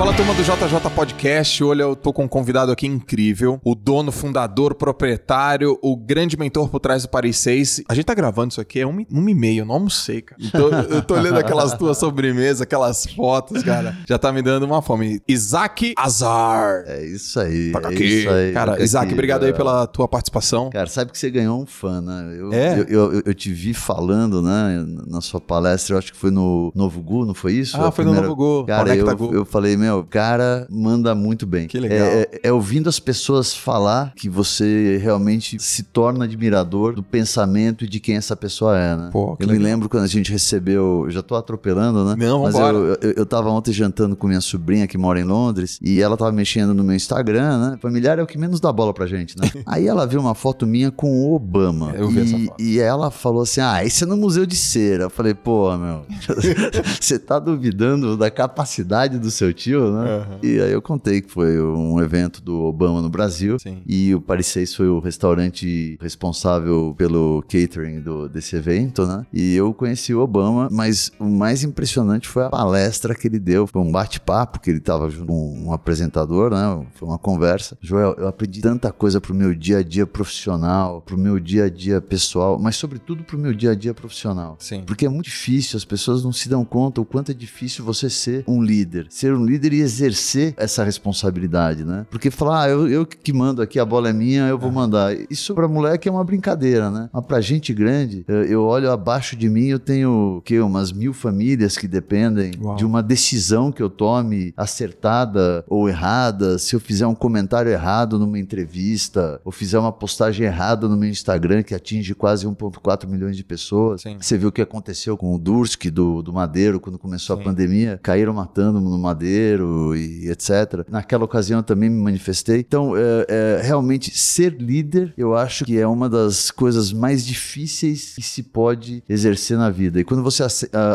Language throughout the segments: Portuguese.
Fala turma do JJ Podcast. Olha, eu tô com um convidado aqui incrível. O dono, fundador, proprietário, o grande mentor por trás do Paris 6. A gente tá gravando isso aqui, é uma, uma e meia, eu não almocei, cara. Então, eu tô olhando aquelas tuas sobremesas, aquelas fotos, cara. Já tá me dando uma fome. Isaac Azar. É isso aí. Toca é aqui. isso aí. Cara, toca Isaac, aqui, obrigado aí cara. pela tua participação. Cara, sabe que você ganhou um fã, né? Eu, É? eu, eu, eu te vi falando, né, na sua palestra, eu acho que foi no Novo Gu, não foi isso? Ah, A foi no Novo Gu, Cara, Conecta eu, Gu. eu falei, meu, cara, manda muito bem. Que legal. É, é- é ouvindo as pessoas falar que você realmente se torna admirador do pensamento e de quem essa pessoa é, né? Pô, eu me legal. lembro quando a gente recebeu, eu já tô atropelando, né? Não, Mas vambora. eu, eu, eu tava ontem jantando com minha sobrinha que mora em Londres e ela tava mexendo no meu Instagram, né? Familiar é o que menos dá bola pra gente, né? Aí ela viu uma foto minha com o Obama. Eu vi e, essa foto. E ela falou assim: Ah, isso é no Museu de Cera. Eu falei, pô, meu, você tá duvidando da capacidade do seu tio, né? Aham. E aí eu contei que foi um evento do Obama no Brasil. Sim. E o Paris 6 foi o restaurante responsável pelo catering do, desse evento, né? E eu conheci o Obama, mas o mais impressionante foi a palestra que ele deu. Foi um bate-papo que ele tava junto com um apresentador, né? Foi uma conversa. Joel, eu aprendi tanta coisa pro meu dia a dia profissional, pro meu dia a dia pessoal, mas sobretudo pro meu dia a dia profissional. Sim. Porque é muito difícil, as pessoas não se dão conta o quanto é difícil você ser um líder. Ser um líder e exercer essa responsabilidade, né? Porque falar, ah, eu, eu que mando aqui, a bola é minha, eu vou mandar. Isso pra moleque é uma brincadeira, né? Mas pra gente grande, eu, eu olho abaixo de mim, eu tenho, o quê? Umas mil famílias que dependem Uau. de uma decisão que eu tome acertada ou errada. Se eu fizer um comentário errado numa entrevista, ou fizer uma postagem errada no meu Instagram que atinge quase 1,4 milhões de pessoas. Sim. Você viu o que aconteceu com o Dursk do, do Madeiro quando começou Sim. a pandemia? Caíram matando no Madeiro e etc. Naquela ocasião eu também me manifestei. Então, é, é, realmente, ser líder, eu acho que é uma das coisas mais difíceis que se pode exercer na vida. E quando você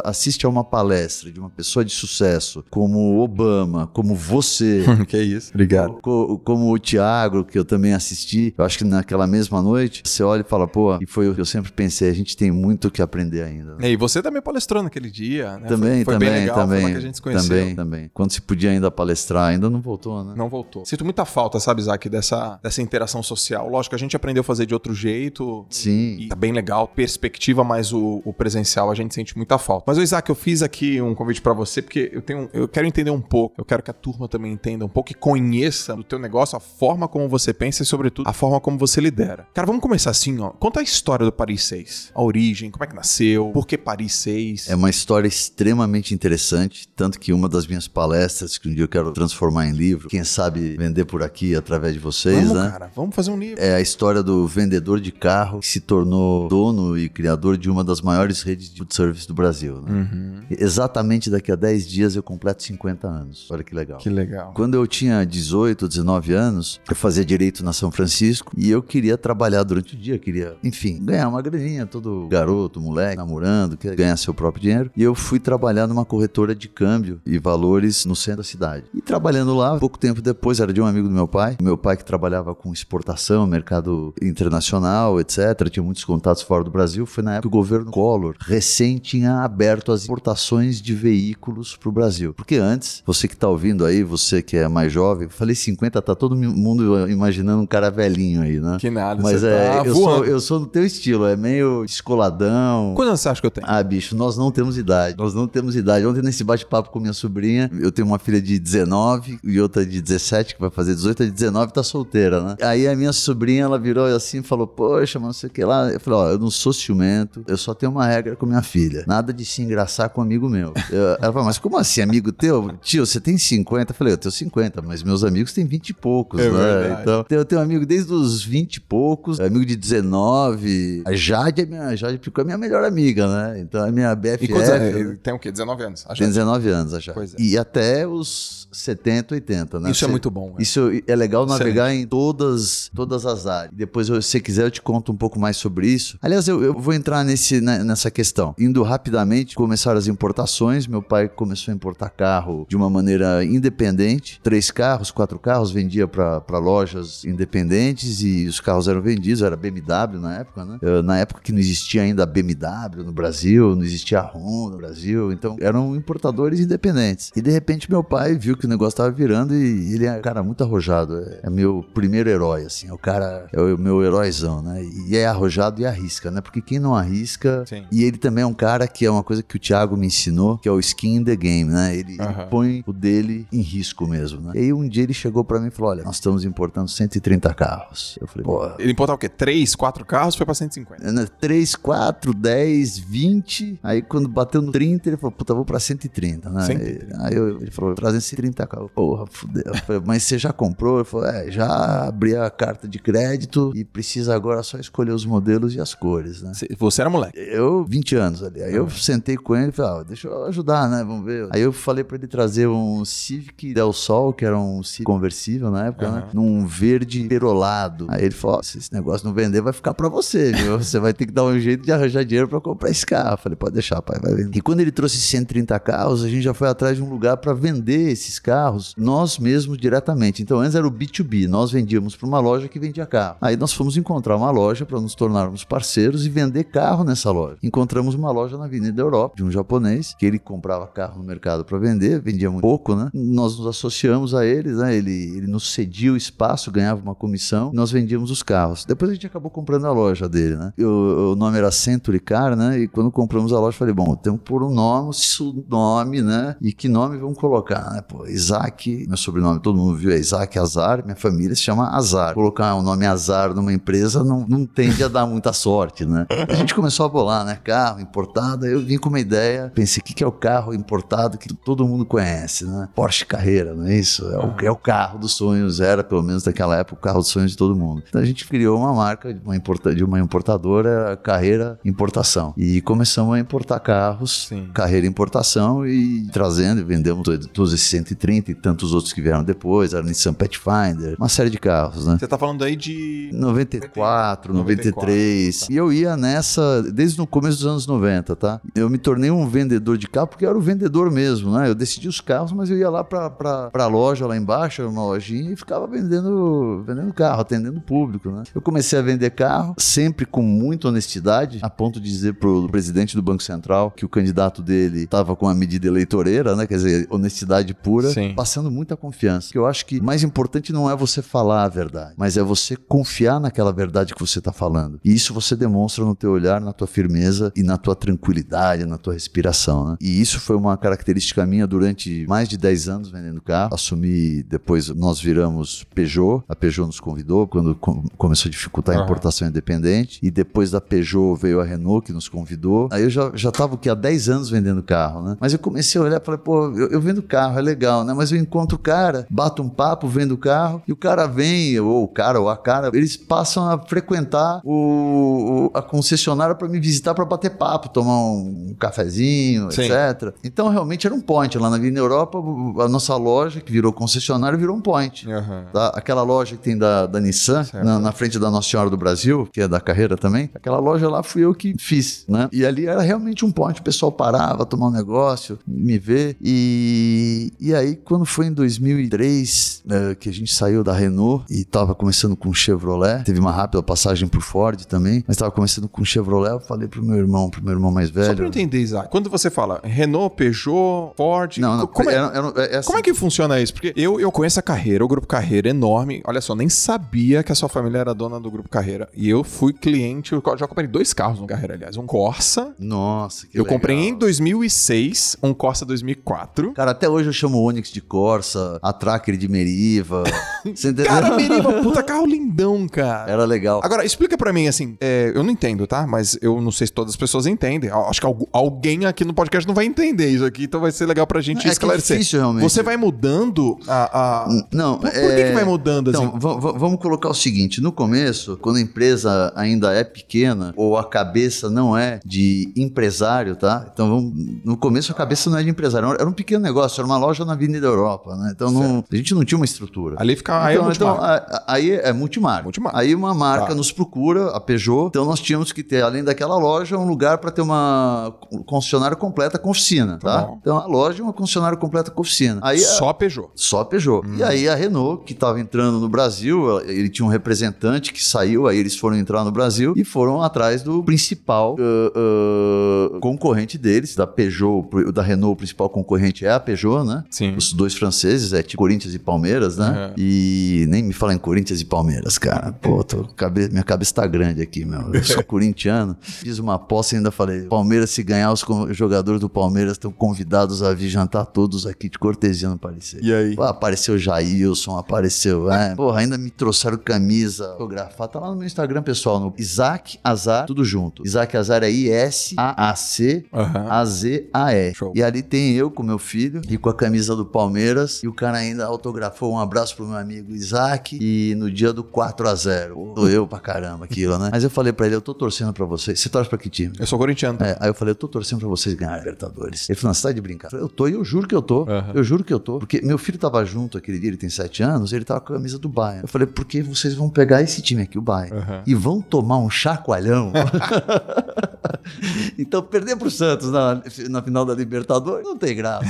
assiste a uma palestra de uma pessoa de sucesso, como Obama, como você, que isso. Obrigado. Co- como o Thiago, que eu também assisti, eu acho que naquela mesma noite, você olha e fala, pô, e foi o que eu sempre pensei, a gente tem muito o que aprender ainda. E você também palestrou naquele dia, né? Também, foi, foi também, legal, também, foi lá que a gente se conheceu. também, também. Quando se podia ainda palestrar, ainda não voltou, né? Não voltou. Sinto muita falta, sabe, Isaac, dessa, dessa interação social. Lógico, a gente aprendeu a fazer de outro jeito. Sim. E tá bem legal, perspectiva, mas o, o presencial a gente sente muita falta. Mas, Isaac, eu fiz aqui um convite pra você, porque eu tenho. Eu quero entender um pouco. Eu quero que a turma também entenda um pouco e conheça o teu negócio, a forma como você pensa e, sobretudo, a forma como você lidera. Cara, vamos começar assim, ó. Conta a história do Paris 6. A origem, como é que nasceu, por que Paris 6? É uma história extremamente interessante, tanto que uma das minhas palestras, que um dia eu quero transformar em livro, quem sabe vender por aqui através de vocês, vamos, né? cara, vamos fazer um livro. É a história do vendedor de carro que se tornou dono e criador de uma das maiores redes de food service do Brasil. né? Uhum. Exatamente daqui a 10 dias eu completo 50 anos. Olha que legal. Que legal. Quando eu tinha 18, 19 anos, eu fazia direito na São Francisco e eu queria trabalhar durante o dia, queria, enfim, ganhar uma graninha, todo garoto, moleque, namorando, quer ganhar seu próprio dinheiro. E eu fui trabalhar numa corretora de câmbio e valores no centro da cidade. E trabalhando lá, pouco tempo depois, era de um amigo do meu pai, meu pai que trabalhava com exportação, mercado internacional, etc. Tinha muitos contatos fora do Brasil. Foi na época que o governo Collor recém tinha aberto as exportações de veículos para o Brasil. Porque antes, você que está ouvindo aí, você que é mais jovem, falei 50, tá todo mundo imaginando um cara velhinho aí, né? Que nada, Mas você é, tá eu, sou, eu sou do teu estilo, é meio descoladão. Quantos anos você acha que eu tenho? Ah, bicho, nós não temos idade. Nós não temos idade. Ontem, nesse bate-papo com minha sobrinha, eu tenho uma filha de 19 e outra de 17, que vai fazer 18, a de 19 tá solteira, né? Aí a minha sobrinha, ela virou assim e falou: Poxa, mas não sei o que lá. Eu falei: Ó, eu não sou ciumento, eu só tenho uma regra com minha filha. Nada de se engraçar com um amigo meu. Eu- ela falou: Mas como assim, amigo teu? Tio, você tem 50? Eu falei: Eu tenho 50, mas meus amigos têm 20 e poucos, É né? verdade. Então, eu tenho um amigo desde os 20 e poucos, amigo de 19. A Jade, é minha, a Jade ficou a minha melhor amiga, né? Então, é minha BFF. E quantos anos? Tem o quê? 19 anos. Tem que- 19 anos a Jade. É. E até os 70, 80, né? Isso é Você- muito bom. velho. Isso é legal navegar em todas, todas as áreas. Depois, se você quiser, eu te conto um pouco mais sobre isso. Aliás, eu, eu vou entrar nesse, né, nessa questão. Indo rapidamente, começaram as importações. Meu pai começou a importar carro de uma maneira independente. Três carros, quatro carros, vendia para lojas independentes e os carros eram vendidos. Era BMW na época, né? Eh, Na época que não existia ainda BMW no Brasil, não existia a Honda no Brasil. Então, eram importadores independentes. E, de repente, meu pai viu que o negócio tava virando e ele é um cara muito arrojado. É, meu primeiro herói, assim. É o cara, é o meu heróizão, né? E é arrojado e arrisca, né? Porque quem não arrisca. Sim. E ele também é um cara que é uma coisa que o Thiago me ensinou, que é o skin in the game, né? Ele, Aham. ele põe o dele em risco mesmo, né? E aí um dia ele chegou pra mim e falou: Olha, nós estamos importando 130 carros. Eu falei, pô. Ele importava o quê? Três, quatro carros, foi pra 150. né, 3, 4, 10, 20. Aí quando bateu no 30, ele falou, puta, vou pra 130, né? 130. Aí eu- ele falou, trazendo 130 carros. Porra, fudeu. Eu falei, mas você já comprou? Ele falou, é, já abri a carta de crédito e precisa agora só escolher os modelos e as cores, né? Cê- Você era moleque. Eu, 20 anos ali. Aí eu sentei com ele e falei, ah, deixa eu ajudar, né? Vamos ver. Aí eu falei pra ele trazer um Civic Del Sol, que era um Civic conversível na época, né? Aham. Num verde perolado. Aí ele falou, se esse negócio não vender, vai ficar pra você, viu? Você vai ter que dar um jeito de arranjar dinheiro pra comprar esse carro. Eu falei, pode deixar, pai, vai vender. E quando ele trouxe 130 carros, a gente já foi atrás de um lugar pra vender esses carros, nós mesmos diretamente. Então antes era o B2B, nós vendíamos pra uma loja que vendia carro. Aí nós fomos encontrar uma loja pra nos tornarmos parceiros e vender carro nessa loja. Encontramos uma loja na Avenida Europa de um japonês que ele comprava carro no mercado pra vender, vendia muito pouco, né? Nós nos associamos a eles, né? Ele, ele nos cedia o espaço, ganhava uma comissão, nós vendíamos os carros. Depois a gente acabou comprando a loja dele, né? Eu- o nome era Century Car, né? E quando compramos a loja, falei, bom, temos que pôr um nome, isso nome, né? E que nome vamos colocar, né? Pô, Isaac, meu sobrenome, todo mundo viu, é Isaac Azar, minha família se chama Azar. Colocar o nome Azar numa empresa não, não tende a dar muita sorte, né? A gente começou a bolar, né? Carro importado, eu vim com uma ideia, pensei, o que, que é o carro importado que todo mundo conhece, né? Porsche Carreira, não é isso? É o, é o carro dos sonhos, era pelo menos naquela época o carro dos sonhos de todo mundo. Então a gente criou uma marca de uma, importa- de uma importadora, Carreira Importação. E começamos a importar carros, Sim. Carreira Importação e trazendo e vendemos todos esses 130 e tantos outros que vieram depois, a Nissan Pathfinder, uma série de carros, né? Você tá falando aí de. 94, 94, 93. E eu ia nessa desde o começo dos anos 90, tá? Eu me tornei um vendedor de carro porque eu era o vendedor mesmo, né? Eu decidi os carros, mas eu ia lá pra, pra, pra loja lá embaixo, era uma lojinha, e ficava vendendo, vendendo carro, atendendo o público, né? Eu comecei a vender carro, sempre com muita honestidade, a ponto de dizer pro presidente do Banco Central que o candidato dele estava com a medida eleitoreira, né? Quer dizer, honestidade pura, Sim. passando muita confiança. Que eu acho que o mais importante não é você falar a verdade, mas é você confiar naquela verdade que você está falando. E isso você demonstra no teu olhar, na tua firmeza e na tua tranquilidade, na tua respiração, né? E isso foi uma característica minha durante mais de 10 anos vendendo carro. Assumi, depois nós viramos Peugeot, a Peugeot nos convidou quando com- começou a dificultar a importação independente, e depois da Peugeot veio a Renault que nos convidou. Aí eu já, já tava o que há 10 anos vendendo carro, né? Mas eu comecei a olhar e falei, pô, eu, eu vendo carro, é legal, né? Mas eu encontro o cara, bato um papo, vendo o carro, e o cara vem, ou o cara ou a cara, eles passam a frequentar o, o- a concessionária para me visitar para bater papo, tomar um cafezinho, Sim. etc. Então realmente era um point. Lá na Avenida Europa, a nossa loja, que virou concessionária, virou um point. Aham. Tá? Aquela loja que tem da, da Nissan, na, na frente da Nossa Senhora do Brasil, que é da carreira também, aquela loja lá fui eu que fiz, né? E ali era realmente um ponto, o pessoal parava, tomar um negócio, me ver. E, e aí, quando foi em 2003, né, que a gente saiu da Renault e tava começando com Chevrolet, teve uma rápida passagem por Ford também, mas tava começando com Chevrolet, eu falei pro meu irmão, pro meu irmão mais Só pra eu velho. entender, Isaac. Quando você fala Renault, Peugeot, Ford. Não, não, como, é, era- era- é assim, como é que funciona isso? Porque eu, eu conheço a carreira, o grupo Carreira é enorme. Olha só, nem sabia que a sua família era dona do grupo Carreira. E eu fui cliente, eu já comprei dois carros no Carreira, aliás. Um Corsa. Nossa, que eu legal. comprei em 2006, um Corsa 2004. Cara, até hoje eu chamo o Onix de Corsa, a Tracker de Meriva. Você entendeu? Cara, Meriva, puta carro lindão, cara. Era legal. Agora, explica pra mim, assim, é, eu não entendo, tá? Mas eu não sei se todas as pessoas entendem. Acho que algu- alguém aqui no podcast não vai entender isso aqui, então vai ser legal pra gente É é esclarecer. difícil, realmente. Você vai mudando a... a- Não, Por, por que, que vai mudando, assim? Então, va- va- vamos colocar o seguinte: no começo, quando a empresa ainda é pequena ou a cabeça não é de empresário, tá? Então, vamos- no começo a cabeça não é de empresário, era um pequeno negócio, era uma loja na Avenida Europa, né? Então, não- a gente não tinha uma estrutura. Ali fica... aí é Então, então, a- a- aí é multimarca. Multimarca. Aí uma marca Tá. nos procura, a Peugeot. Então nós tínhamos que ter, além daquela loja, um lugar para ter uma concessionária completa com oficina, Tá tá? então a loja é uma concessionária completa com oficina. Aí a- Só Peugeot. só a Peugeot. Hum. E aí a Renault, que estava entrando no Brasil, ele tinha um representante que saiu, aí eles foram entrar no Brasil e foram atrás do principal uh, uh, concorrente deles, da Peugeot, da Renault, o principal concorrente é a Peugeot. Né? Sim. Os dois franceses, é tipo Corinthians e Palmeiras, né? Uhum. E nem me fala em Corinthians e Palmeiras, cara. Pô, tô, minha cabeça tá grande aqui, meu. Eu sou corintiano. Fiz uma aposta e ainda falei: Palmeiras, se ganhar, os jogadores do Palmeiras estão convidados a vir jantar todos aqui de cortesia no parecer. E aí? Pô, apareceu Jailson, apareceu. É, porra, ainda me trouxeram camisa autografada. Tá lá no meu Instagram pessoal, no Isaac Azar, tudo junto. Isaac Azar é I-S-A-A-C. Aham. A-Z-A-E. Show. E ali tem eu com meu filho e com a camisa do Palmeiras. E o cara ainda autografou um abraço pro meu amigo Isaac. E no dia do 4x0. Doeu pra caramba aquilo, né? Mas eu falei pra ele: eu tô torcendo pra vocês. Você torce pra que time? Eu sou corintiano. É, aí eu falei, eu tô torcendo pra vocês ganharem a Libertadores. Ele falou, não, você tá de brincar. Eu falei, eu tô e eu juro que eu tô. Aham. Eu juro que eu tô. Porque meu filho tava junto aquele dia, ele tem sete anos, ele tava com a camisa do Bayern. Eu falei, porque vocês vão pegar esse time aqui, o Bayern, Aham. e vão tomar um chacoalhão. então, perder pro Santos na, na final da Libertadores não tem graça.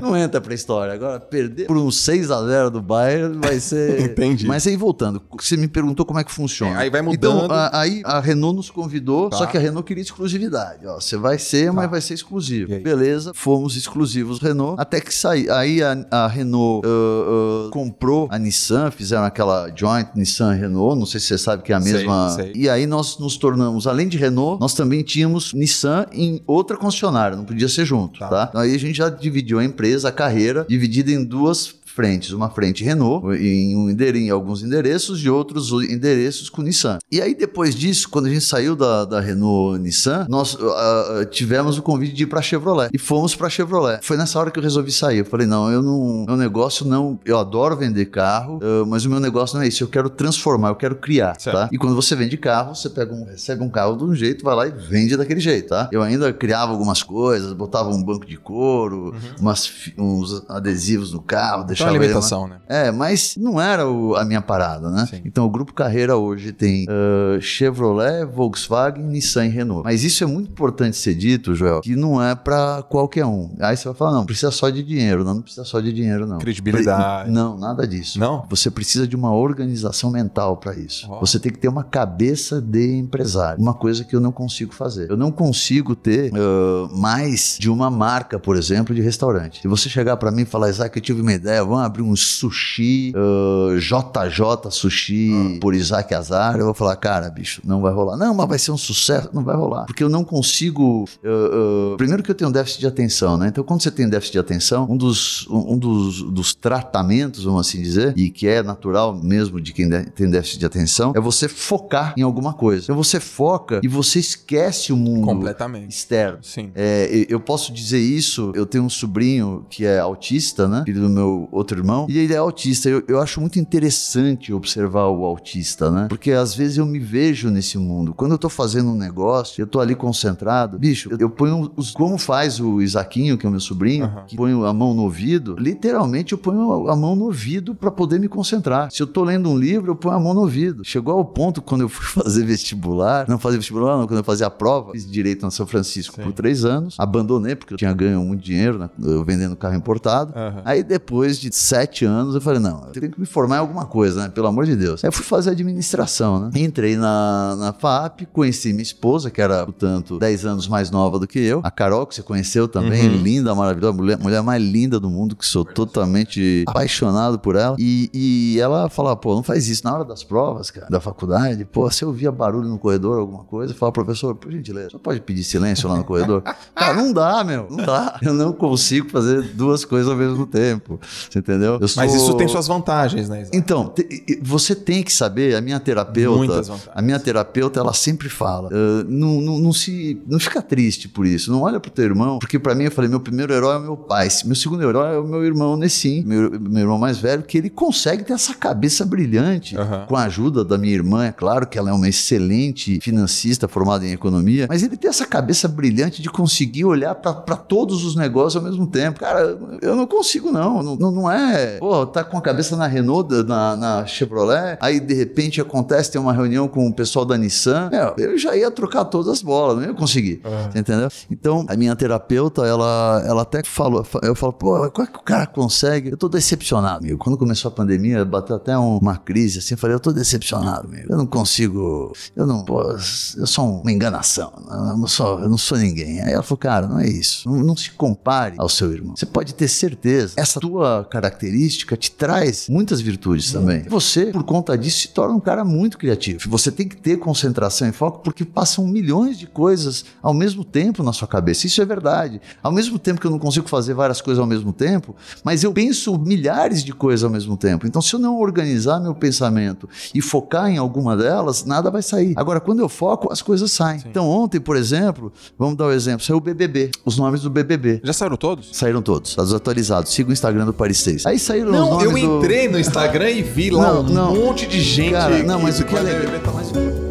Não entra pra história. Agora, perder por um 6x0 do Bayern vai ser. Entendi. Mas aí voltando, você me perguntou como é que funciona. É, aí vai Então, mudando. a- aí a Renault nos convidou, Tá. só que a Renault queria exclusividade. Ó, você vai ser, mas vai ser exclusivo. Beleza, fomos exclusivos Renault. Até que saí. Aí a, a Renault ah, ah, comprou a Nissan, fizeram aquela joint Nissan Renault. Não sei se você sabe que é a Sei, mesma. sei. E aí nós nos tornamos, além de Renault, nós também tínhamos Nissan em outra concessionária, não podia ser junto, Tá. tá? Aí a gente já dividiu a empresa, a carreira, dividida em duas frentes, uma frente Renault em, um endere- em alguns endereços e outros endereços com Nissan. E aí depois disso, quando a gente saiu da, da Renault Nissan, nós ah, tivemos o convite de ir para Chevrolet e fomos para Chevrolet. Foi nessa hora que eu resolvi sair. Eu falei não, eu não, meu negócio não, eu adoro vender carro, ah, mas o meu negócio não é isso. Eu quero transformar, eu quero criar, Certo. tá? E quando você vende carro, você pega um, recebe um carro de um jeito, vai lá e vende daquele jeito, tá? Eu ainda criava algumas coisas, botava um banco de couro, umas fi- uns adesivos no carro, Então é ele alimentação, né? é, mas não era o- a minha parada, né? Sim. Então o Grupo Carreira hoje tem ah, Chevrolet, Volkswagen, Nissan e Renault. Mas isso é muito importante ser dito, Joel, que não é pra qualquer um. Aí você vai falar, não, precisa só de dinheiro. Não, não precisa só de dinheiro, não. Credibilidade. Não, nada disso. Não? Você precisa de uma organização mental para isso. Ó. Você tem que ter uma cabeça de empresário. Uma coisa que eu não consigo fazer. Eu não consigo ter ah, mais de uma marca, por exemplo, de restaurante. Se você chegar para mim e falar, Isaac, eu tive uma ideia, vamos abrir um sushi, ah, JJ Sushi por Isaac Azar, eu vou falar, cara, bicho, não vai rolar. Não, mas vai ser um sucesso, não vai rolar. Porque eu não consigo. ah, ah, primeiro que eu tenho um déficit de atenção, né? Então, quando você tem déficit de atenção, um dos, um um dos, dos tratamentos, vamos assim dizer, e que é natural mesmo de quem de- tem déficit de atenção, é você focar em alguma coisa. Então você foca e você esquece o mundo Completamente. externo. Sim. É, eu posso dizer isso, eu tenho um sobrinho que é autista, né? Filho do meu outro irmão, e ele é autista. Eu, eu acho muito interessante observar o autista, né? Porque às vezes eu me vejo nesse mundo. Quando eu tô fazendo um negócio, eu tô ali concentrado, bicho, eu, eu ponho os. Como faz o Isaquinho, que é o meu sobrinho, Aham. que põe a mão no ouvido, literalmente eu ponho a mão no ouvido para poder me concentrar. Se eu tô lendo um livro, eu ponho a mão no ouvido. Chegou ao ponto quando eu fui fazer vestibular, não fazer vestibular, não, quando eu fazia a prova, fiz direito na São Francisco Sim. por três anos, abandonei porque eu tinha ganho muito dinheiro né, eu vendendo carro importado. Aham. Aí depois de sete anos eu falei, não, eu tenho que me formar em alguma coisa, né? Pelo amor de Deus. Aí eu fui fazer administração, né? Entrei na, na FAP, conheci minha esposa, que era, portanto, 10 anos mais nova do que eu. A Carol, que você conheceu também, Uhum. linda, maravilhosa, mulher, mulher mais linda do mundo, que sou totalmente apaixonado por ela. E, e ela falava, pô, não faz isso na hora das provas, cara, da faculdade. Pô, se eu via barulho no corredor, alguma coisa, eu falava, professor, por gentileza, só pode pedir silêncio lá no corredor? Cara, não dá, meu, não dá. Eu não consigo fazer duas coisas ao mesmo tempo. Entendeu? Eu Mas sou- isso tem suas vantagens, né, Isaac? então, te- você tem que saber, a minha terapeuta, a minha terapeuta, ela sempre fala, "Ah, não, não, não se, não fica triste por isso, não olha pro teu irmão, porque pra mim eu falei, meu primeiro herói é o meu pai, meu segundo herói é o meu irmão Nessim, meu, meu irmão mais velho, que ele consegue ter essa cabeça brilhante, Aham. com a ajuda da minha irmã, é claro que ela é uma excelente financista formada em economia, mas ele tem essa cabeça brilhante de conseguir olhar pra pra todos os negócios ao mesmo tempo. Cara, eu não consigo não, não, não não é, pô, tá com a cabeça na Renault, na, na Chevrolet, aí de repente acontece, tem uma reunião com o pessoal da Nissan, é, eu já ia trocar todas as bolas, não ia conseguir, uhum. entendeu? Então, a minha terapeuta, ela, ela até falou, eu falo, pô, como é que o cara consegue? Eu tô decepcionado, meu. Quando começou a pandemia, bateu até uma crise, assim, eu falei, eu tô decepcionado, meu. Eu não consigo, eu não, pô, eu sou uma enganação, eu não sou, eu não sou ninguém. Aí ela falou, cara, não é isso, não, não se compare ao seu irmão. Você pode ter certeza, essa tua característica te traz muitas virtudes também. Você, por conta disso, se torna um cara muito criativo. Você tem que ter concentração e foco porque passam milhões de coisas ao mesmo tempo na sua cabeça. Isso é verdade. Ao mesmo tempo que eu não consigo fazer várias coisas ao mesmo tempo, mas eu penso milhares de coisas ao mesmo tempo. Então, se eu não organizar meu pensamento e focar em alguma delas, nada vai sair. Agora, quando eu foco, as coisas saem. Sim. Então, ontem, por exemplo, vamos dar o um exemplo, saiu o BBB, os nomes do BBB. Já saíram todos? Saíram todos, todos atualizados. Siga o Instagram do Paris 6. Aí saíram não, os nomes eu entrei do... no Instagram e vi lá não, um não. monte de gente. Cara, não, mas o que é legal...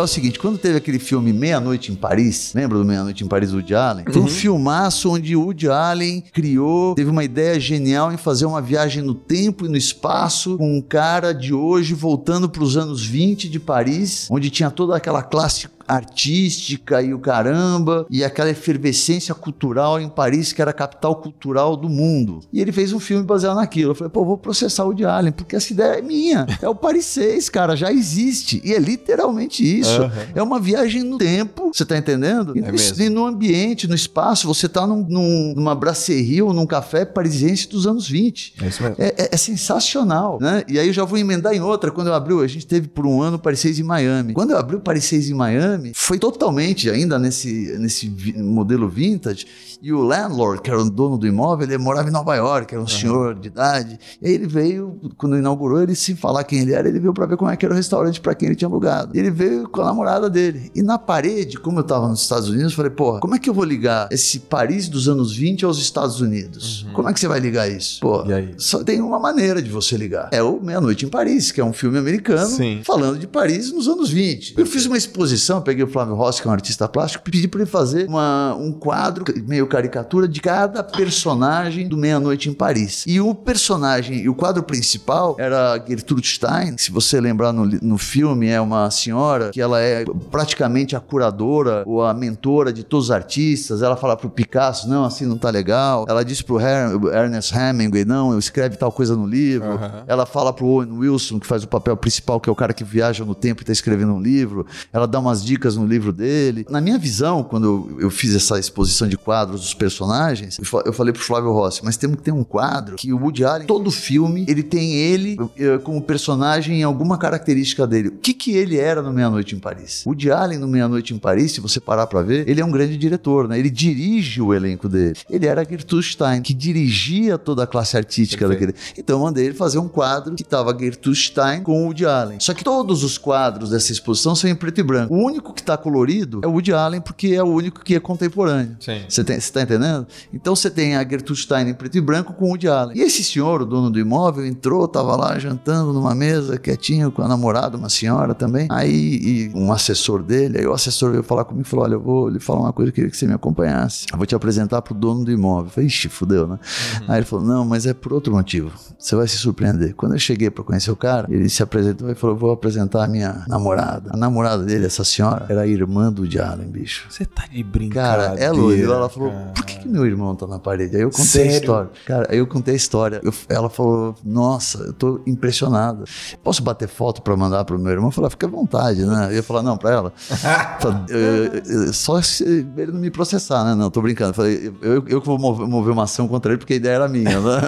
legal é o seguinte: quando teve aquele filme Meia-Noite em Paris, lembra do Meia-Noite em Paris do Woody Allen? Foi um uhum. filmaço onde o Woody Allen criou, teve uma ideia genial em fazer uma viagem no tempo e no espaço com um cara de hoje voltando para os anos 20 de Paris, onde tinha toda aquela classe artística e o caramba, e aquela efervescência cultural em Paris, que era a capital cultural do mundo. E ele fez um filme baseado naquilo. Eu falei, pô, vou processar o de Allen, porque essa ideia é minha. É o Paris 6, cara, já existe. E é literalmente isso. Uhum. É uma viagem no tempo, você tá entendendo? É e, no ambiente, no espaço, você tá num, num, numa brasserie ou num café parisiense dos anos 20. É isso mesmo. É, é, é, sensacional, né? E aí eu já vou emendar em outra. Quando eu abri, a gente teve por um ano o Paris 6 em Miami. Quando eu abri o Paris 6 em Miami, Miami foi totalmente ainda nesse, nesse modelo vintage. E o landlord, que era o dono do imóvel, ele morava em Nova York, era um uhum. senhor de idade. E aí ele veio, quando inaugurou, ele sem falar quem ele era, ele veio para ver como é que era o restaurante para quem ele tinha alugado. Ele veio com a namorada dele. E na parede, como eu estava nos Estados Unidos, eu falei, porra, como é que eu vou ligar esse Paris dos anos 20 aos Estados Unidos? Uhum. Como é que você vai ligar isso? Pô, só tem uma maneira de você ligar. É o Meia Noite em Paris, que é um filme americano Sim. falando de Paris nos anos 20. Eu fiz uma exposição, peguei o Flávio Rossi, que é um artista plástico, pedi para ele fazer uma, um quadro meio caricatura de cada personagem do Meia-Noite em Paris. E o personagem, e o quadro principal era Gertrude Stein. Se você lembrar no, no filme, é uma senhora que ela é praticamente a curadora ou a mentora de todos os artistas. Ela fala pro Picasso, não, assim não tá legal. Ela disse pro Her Ernest Hemingway, não, escreve tal coisa no livro. Uhum. Ela fala pro Owen Wilson, que faz o papel principal, que é o cara que viaja no tempo e tá escrevendo um livro. Ela dá umas dicas no livro dele. Na minha visão, quando eu fiz essa exposição de quadros dos personagens, eu falei pro Flávio Rossi, mas temos que ter um quadro que o Woody Allen, todo filme, ele tem ele eh, como personagem em alguma característica dele. O que que ele era no Meia-Noite em Paris? O Woody Allen no Meia-Noite em Paris, se você parar para ver, ele é um grande diretor, né? Ele dirige o elenco dele. Ele era Gertrude Stein, que dirigia toda a classe artística Perfeito. daquele. Então eu mandei ele fazer um quadro que tava Gertrude Stein com o Woody Allen. Só que todos os quadros dessa exposição são em preto e branco. O único que tá colorido é o Woody Allen, porque é o único que é contemporâneo. Você está entendendo? Então você tem a Gertrude Stein em preto e branco com o Woody Allen. E esse senhor, o dono do imóvel, entrou, tava lá jantando numa mesa, quietinho, com a namorada, uma senhora também. Aí um assessor dele, aí o assessor veio falar comigo e falou: Olha, eu vou lhe falar uma coisa, eu queria que você me acompanhasse. Eu vou te apresentar pro dono do imóvel. Eu falei, ixi, fudeu, né? Uhum. Aí ele falou: Não, mas é por outro motivo. Você vai se surpreender. Quando eu cheguei para conhecer o cara, ele se apresentou e falou: Vou apresentar a minha namorada. A namorada dele, essa senhora, era a irmã do Allen, bicho. Você tá de brincadeira. Cara, ela olhou, ela falou: Por que, que, meu irmão tá na parede? Aí eu contei Sério? a história. Cara, aí eu contei a história. Eu, ela falou: Nossa, eu tô impressionado. Posso bater foto para mandar pro meu irmão? Eu falei: Fica à vontade, né? Eu ia falar: Não, pra ela. só se ele não me processar, né? Não, tô brincando. Eu falei: Eu, eu que vou mover, mover, uma ação contra ele porque a ideia era minha, né?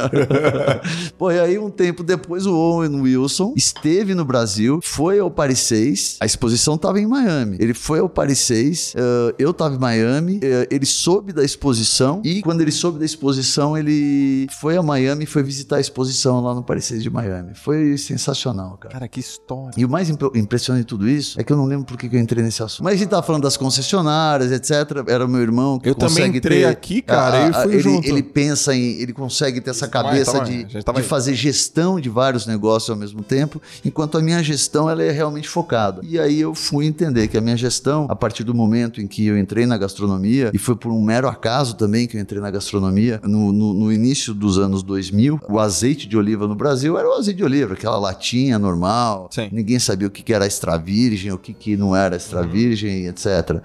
Pô, e aí um tempo depois o Owen Wilson esteve no Brasil, foi ao Paris 6. A exposição tava em Miami. Ele foi ao Paris 6. Uh, eu tava em Miami. Uh, ele soube da exposição. E quando ele soube da exposição, ele foi a Miami e foi visitar a exposição lá no Paris 6 de Miami. Foi sensacional, cara. Cara, que história. E o mais imp impressionante de tudo isso é que eu não lembro por que eu entrei nesse assunto. Mas a gente tava falando das concessionárias, etc. Era o meu irmão que Eu também entrei ter... aqui, cara, a, a, ele, ele, pensa em. Ele consegue ter essa cabeça tava- de, de fazer gestão de vários negócios ao mesmo tempo, enquanto a minha gestão ela é realmente focada. E aí eu fui entender que a minha gestão, a partir do momento em que eu entrei na gastronomia, e foi por um mero acaso também que eu entrei na gastronomia, no, no- no início dos anos 2000, o azeite de oliva no Brasil era o azeite de oliva, aquela latinha normal, Sim. ninguém sabia o que que era extra virgem, o que, que não era extra virgem, etc.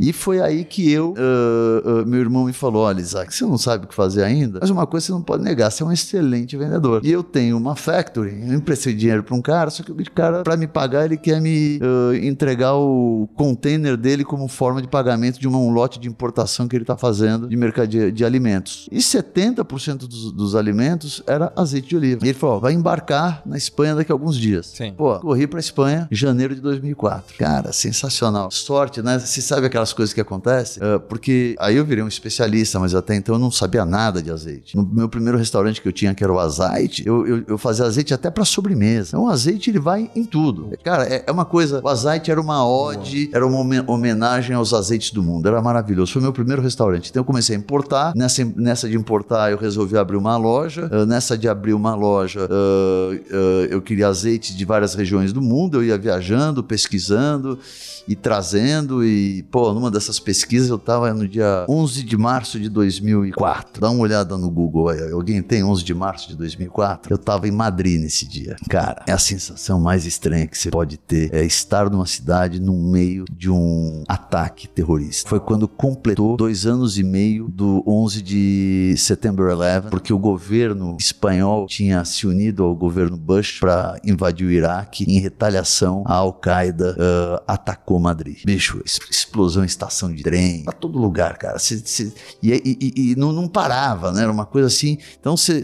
E foi aí que eu, ah, ah, meu irmão me falou: olha, Isaac, você não sabe o que fazer ainda, mas uma coisa você não pode negar, você é um excelente vendedor. E eu tenho uma factory, eu emprestei dinheiro para um cara, só que o cara, para me pagar, ele quer me ah, entregar o container dele como forma de pagamento de uma- um lote de importação que ele está fazendo de mercadoria de alimentos. E 70% dos, dos alimentos era azeite de oliva. E ele falou: ó, vai embarcar na Espanha daqui a alguns dias. Sim. Pô, corri pra Espanha em janeiro de 2004. Cara, sensacional. Sorte, né? Você sabe aquelas coisas que acontecem? Ah, porque aí eu virei um especialista, mas até então eu não sabia nada de azeite. No meu primeiro restaurante que eu tinha, que era o Azeite, eu, eu, eu fazia azeite até pra sobremesa. Então o azeite, ele vai em tudo. Cara, é, é uma coisa... O azeite era uma ode, era uma homen- homenagem aos azeites do mundo. Era maravilhoso. Foi meu primeiro restaurante. Então eu comecei a importar. Nessa, nessa de importar, eu resolvi abrir uma loja. Ah, nessa de abrir uma loja, ah, eu queria azeite de várias regiões do mundo. Eu ia viajando, pesquisando e trazendo. E, pô, numa dessas pesquisas eu tava no dia 11 de março de 2004. Dá uma olhada no Google aí. Alguém tem 11 de março de 2004? Eu tava em Madrid nesse dia. Cara, é a sensação mais estranha que você pode ter. É estar numa cidade no meio de um ataque terrorista. Foi quando completou dois anos e meio do 11 de September 11, porque o governo espanhol tinha se unido ao governo Bush para invadir o Iraque. Em retaliação, a Al-Qaeda ah, atacou Madrid. Bicho, explosão em estação de trem, pra todo lugar, cara. Cê- cê- e e- e- não, não parava, né? Era uma coisa assim. Então você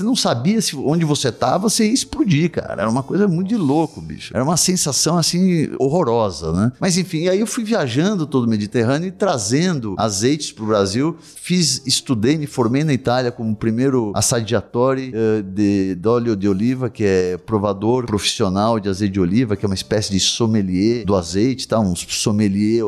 não sabia se onde você tava, você ia explodir, cara. Era uma coisa muito de louco, bicho. Era uma sensação assim horrorosa, né? Mas enfim, aí eu fui viajando todo o Mediterrâneo e trazendo azeites pro Brasil. Fiz, estudei, me formei na Itália como primeiro assaggiatore eh, de, de óleo de oliva, que é provador profissional de azeite de oliva, que é uma espécie de sommelier do azeite, tá? Um sommelier,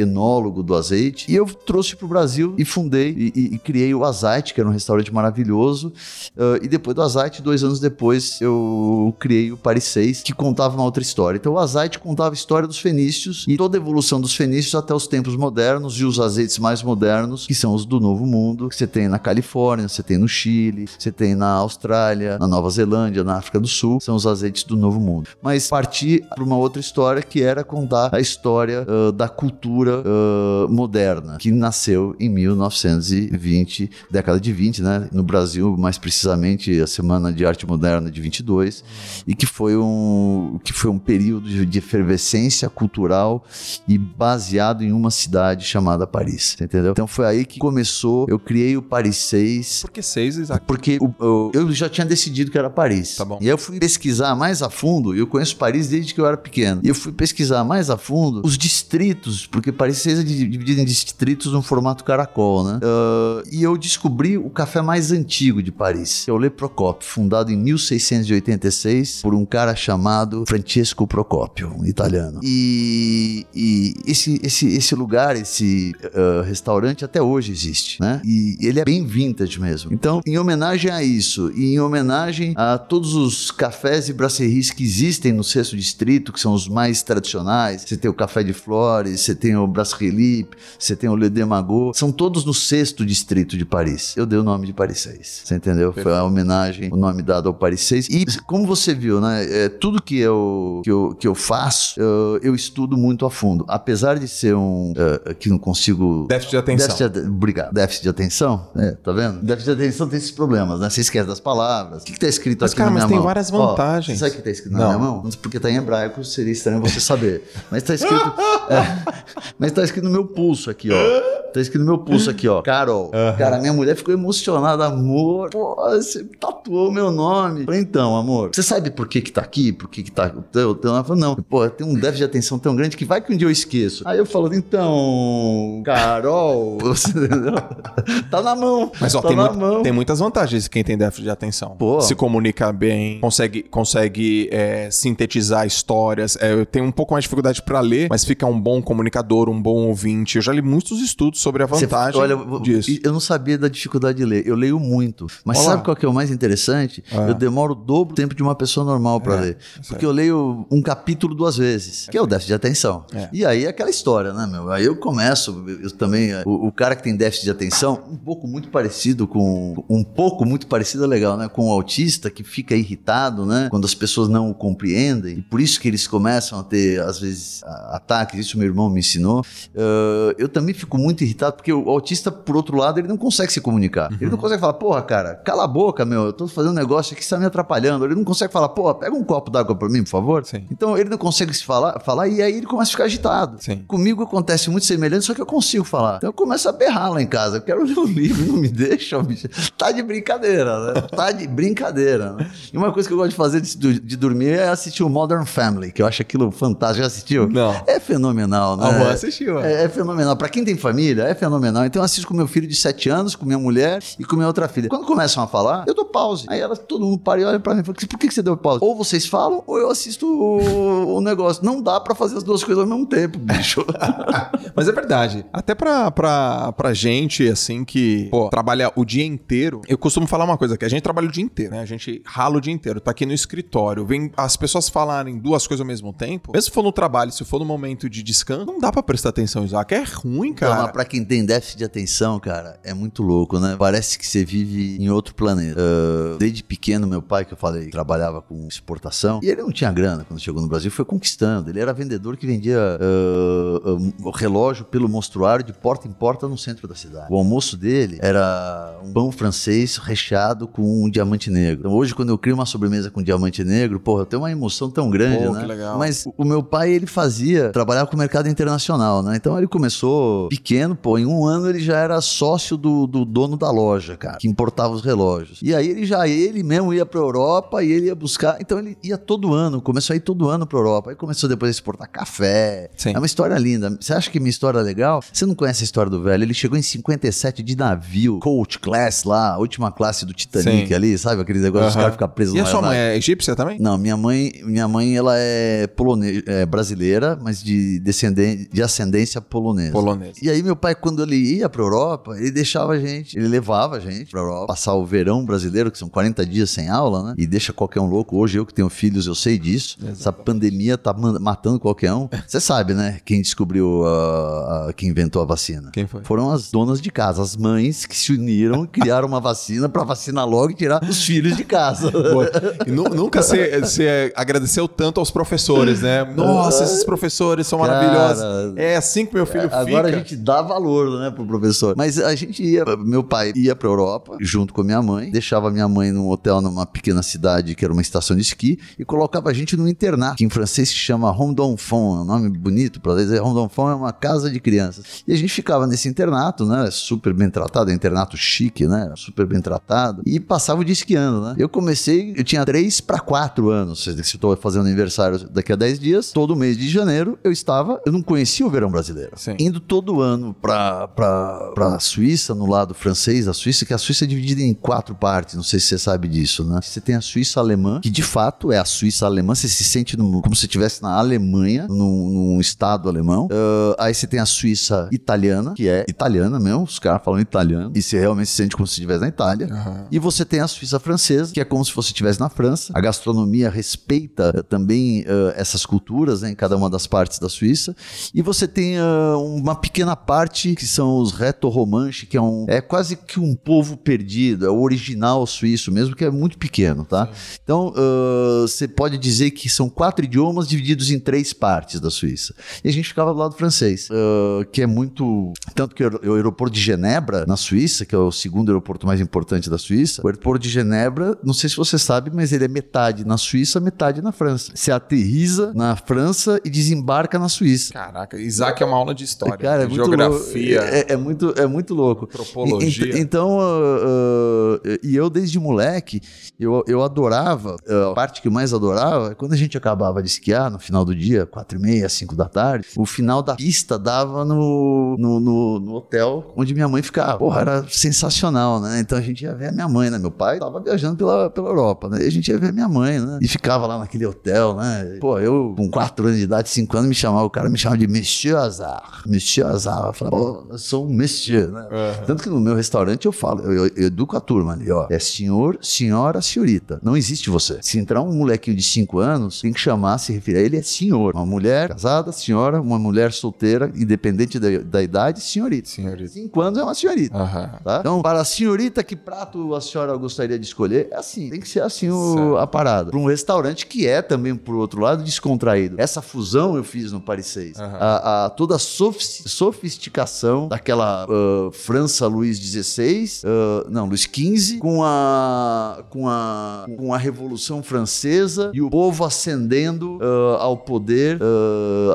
enólogo do azeite. E eu trouxe pro Brasil e fundei e, e- e criei o Azeite, que era um restaurante maravilhoso. Eh, e depois do Azeite, dois anos depois, eu criei o Paris 6, que contava uma outra história. Então o Azeite contava a história dos fenícios e toda a evolução dos fenícios até os tempos modernos e os azeites mais modernos, que são os do Novo Mundo, que você tem na Califórnia, você tem no Chile, você tem na Austrália, na Nova Zelândia, na África do Sul, são os azeites do Novo Mundo. Mas parti para uma outra história que era contar a história ah, da cultura ah, moderna, que nasceu em 1920, década de 20, né? No Brasil, mais precisamente, a Semana de Arte Moderna de 22, e que foi um, que foi um período de, efervescência cultural e baseado em uma cidade chamada Paris, entendeu? Então foi aí que começou, eu criei o Paris 6, Por que seis, Isaac? porque o- o- eu já tinha decidido que era Paris. Tá bom. E aí eu fui pesquisar mais a fundo, eu conheço Paris desde que eu era pequeno. E eu fui pesquisar mais a fundo os distritos, porque 6 é di- dividido em distritos no formato caracol, né? Ah, e eu descobri o café mais antigo de Paris, que é o Le Procopio, fundado em 1686 por um cara chamado Francesco Procopio, um italiano. E, e esse, esse, esse lugar, esse ah, restaurante até hoje existe, né? E ele é bem vintage mesmo. Então, em homenagem a isso e em homenagem a todos os cafés e brasseries que existem no sexto distrito, que são os mais tradicionais, você tem o Café de Flores, você tem o Brasserie Lippe, você tem o Le Demagot, são todos no sexto distrito de Paris. Eu dei o nome de Paris 6, você entendeu? Foi a homenagem, o nome dado ao Paris 6. E como você viu, né, é, tudo que eu, que eu, que eu faço, eu, eu estudo muito a fundo. Apesar de ser um, eh, que não consigo Déficit de atenção. Déficit de, obrigado. Déficit de atenção? É, tá vendo? Déficit de atenção tem esses problemas, né? Você esquece das palavras. O que, que tá escrito Mas, aqui cara, na mas minha tem mão? várias Ó, vantagens. você sabe o que tá escrito na Não. minha mão? Porque tá em hebraico, seria estranho você saber. Mas tá escrito. é, mas tá escrito no meu pulso aqui, ó. Tá escrito no meu pulso aqui, ó. Carol. Cara, minha mulher ficou emocionada, amor. Pô, você tatuou meu nome. Falei, então, amor, você sabe por que que tá aqui? Por que que tá o teu? o teu? Ela falou, não. Pô, tem um déficit de atenção tão grande que vai que um dia eu esqueço. Aí eu falo, então, Carol, você entendeu? Tá na mão. Mas ó, tá tem, na muito- mão. tem muitas vantagens quem tem déficit de atenção. Pô. Se comunica bem, consegue, consegue é, sintetizar histórias. É, eu tenho um pouco mais de dificuldade pra ler, mas fica um bom comunicador, um bom ouvinte. Eu já li muitos estudos sobre a vantagem Você, olha, disso. Eu não sabia da dificuldade de ler. Eu leio muito. Mas Olá. sabe qual que é o mais interessante? Ah. Eu demoro o dobro do tempo de uma pessoa normal para é, ler. Porque eu leio um capítulo duas vezes, que é o déficit de atenção. É. E aí é aquela história, né, meu? Aí eu começo, eu também, o, o, cara que tem déficit de atenção, um pouco muito parecido com, um pouco muito parecido é legal, né? Com o autista que fica irritado, né? Quando as pessoas não o compreendem. E por isso que eles começam a ter, às vezes, ataques. Isso meu irmão me ensinou. Uh, eu também fico muito irritado porque o autista, por outro lado, ele não consegue se comunicar. Uhum. Ele não consegue falar, porra, cara, cala a boca, meu, eu tô fazendo um negócio aqui, você tá me atrapalhando. Ele não consegue falar, porra, pega um copo d'água pra mim, por favor. Sim. Então ele não consegue se falar, falar e aí ele começa a ficar agitado. Sim. Comigo acontece muito semelhante, só que eu consigo falar. Então eu começo a berrar lá em casa. Eu quero ler um livro, não me deixa, bicho. Tá de brincadeira, né? Tá de brincadeira. Né? E uma coisa que eu gosto de fazer de, de dormir é assistir o Modern Family, que eu acho aquilo fantástico. Já assistiu? Não. É fenomenal, né? Assistiu. É, é fenomenal. Pra quem tem família, é fenomenal. Então eu assisto com meu filho de 7 anos, com minha mulher e com minha outra filha. Quando começam a falar, eu dou pause. Aí ela, todo mundo para e olha pra mim e fala: por que, que você deu pause? Ou vocês falam, ou eu assisto o, o negócio. Não dá pra fazer as duas coisas ao mesmo tempo, bicho. Mas é verdade. Até pra, pra, pra gente, assim, que pô, trabalha o dia inteiro, eu costumo falar uma coisa, que a gente trabalha o dia inteiro, né? A gente rala o dia inteiro, tá aqui no escritório, vem as pessoas falarem duas coisas ao mesmo tempo, mesmo se for no trabalho, se for no momento de descanso, não dá pra prestar atenção, Isaac. É ruim, cara. Não, mas pra quem tem déficit de atenção, cara, é muito louco, né? Parece que você vive em outro planeta. Uh, desde pequeno, meu pai, que eu falei, trabalhava com exportação, e ele não tinha grana quando chegou no Brasil, foi conquistando. Ele era vendedor que vendia uh, uh, o relógio pelo mostruário de porta em porta no centro da cidade. O almoço dele era um pão francês recheado com um diamante negro. Então hoje, quando eu crio uma sobremesa com diamante negro, porra, eu tenho uma emoção tão grande, Pô, né? Que legal. Mas o meu pai, ele fazia, trabalhava com o mercado internacional, né? Então ele começou pequeno, pô, em um ano ele já era sócio do, do dono da loja, cara, que importava os relógios. E aí ele já, ele mesmo ia pra Europa e ele ia buscar, então ele ia todo ano, começou a ir todo ano pra Europa. Aí começou depois a exportar café. Sim. É uma história linda. Você acha que minha história é legal? Você não conhece a história do velho? Ele chegou em 57 de navio, coach class lá, última classe do Titanic Sim. ali, sabe? Aquele negócio uhum. os caras ficam presos E a sua mãe é egípcia também? Não, minha mãe, minha mãe ela é, polone... é brasileira, mas de, descendente, de ascendência polonesa. Polonesa. E aí meu pai, quando ele ia pra Europa, ele deixava a gente, ele levava a gente pra Europa, passar o verão brasileiro, que são 40 dias sem aula, né? E deixa qualquer um louco. Hoje eu que tenho filhos, eu sei disso. Exatamente. Essa pandemia tá matando qualquer um. Você sabe, né? Quem descobriu, uh, uh, quem inventou a vacina? Quem foi? Foram as donas de casa, as mães que se uniram criaram uma vacina para vacinar logo e tirar os filhos de casa. nunca você agradeceu tanto aos professores, né? Nossa, esses professores são Cara, maravilhosos. É assim que meu filho agora fica. Agora a gente dá valor, né, pro professor. Mas a gente ia, meu pai ia pra Europa junto com a minha mãe, deixava minha mãe num hotel numa pequena cidade que era uma estação de esqui e colocava a gente no internato, que em francês se chama d'Enfant, é um nome bonito para dizer d'Enfant é uma casa de crianças. E a gente ficava nesse internato, né, super bem tratado, é internato chique, né, super bem tratado, e passava o dia esquiando, né. Eu comecei, eu tinha 3 para 4 anos, se estou fazendo aniversário daqui a 10 dias, todo mês de janeiro eu estava, eu não conhecia o verão brasileiro. Sim. Indo todo ano para para Suíça, no lado francês da Suíça, que a Suíça é dividida em quatro partes, não sei se você sabe disso, né? Você tem a Suíça alemã, que de fato é a Suíça alemã, você se sente no, como se estivesse na Alemanha, num, num estado alemão. Uh, aí você tem a Suíça italiana, que é italiana mesmo, os caras falam italiano, e você realmente se sente como se estivesse na Itália. Uhum. E você tem a Suíça francesa, que é como se você estivesse na França. A gastronomia respeita uh, também uh, essas culturas né, em cada uma das partes da Suíça. E você tem uma pequena parte que são os reto-romanche, que é um é quase que um povo perdido, é o original suíço mesmo, que é muito pequeno, tá? Sim. Então, você pode dizer que são quatro idiomas divididos em três partes da Suíça. E a gente ficava do lado francês, uh, que é muito. Tanto que o aeroporto de Genebra, na Suíça, que é o segundo aeroporto mais importante da Suíça, o aeroporto de Genebra, não sei se você sabe, mas ele é metade na Suíça, metade na França. Você aterriza na França e desembarca na Suíça. Caraca, Isaac é uma aula de história, Cara, é de geografia. É, é, muito, é muito louco. Antropologia. E, então, uh, uh, e eu desde moleque, eu, eu adorava, a parte que eu mais adorava é quando a gente acabava de esquiar no final do dia, quatro e meia, cinco da tarde, o final da pista dava no, no, no, no, hotel onde minha mãe ficava. Porra, era sensacional, né? Então a gente ia ver a minha mãe, né? Meu pai tava viajando pela, pela Europa, né? E a gente ia ver a minha mãe, né? E ficava lá naquele hotel, né? Pô, eu com quatro anos de idade, cinco anos, me chamava, o cara me chamava de Monsieur Azar. Monsieur Azar. Eu falava, oh, eu sou um monsieur, né? Tanto que no meu restaurante eu falo, eu, eu, educo a turma ali, ó. É senhor, senhora, senhorita. Não existe você. Se entrar um molequinho de 5 anos, tem que chamar, se referir a ele é senhor. Uma mulher casada, senhora, uma mulher solteira, independente da, da idade, senhorita. Senhorita. 5 anos é uma senhorita. Aham. Tá? Então, para a senhorita, que prato a senhora gostaria de escolher? É assim, tem que ser assim o- a parada. Para um restaurante que é também, por outro lado, descontraído. Essa fusão eu fiz no Paris 6. Aham. A, a- toda a sofis- sofisticação daquela ah, França Luís XVI, ah, não, Luís XV, com a, com, a, com a Revolução Francesa e o povo ascendendo ah, ao poder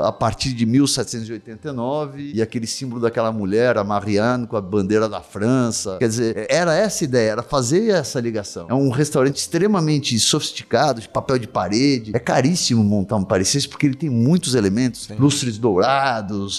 a partir de 1789 e aquele símbolo daquela mulher, a Marianne, com a bandeira da França. Quer dizer, era essa a ideia, era fazer essa ligação. É um restaurante extremamente sofisticado, de papel de parede. É caríssimo montar um 6 porque ele tem muitos elementos, Sim. lustres dourados,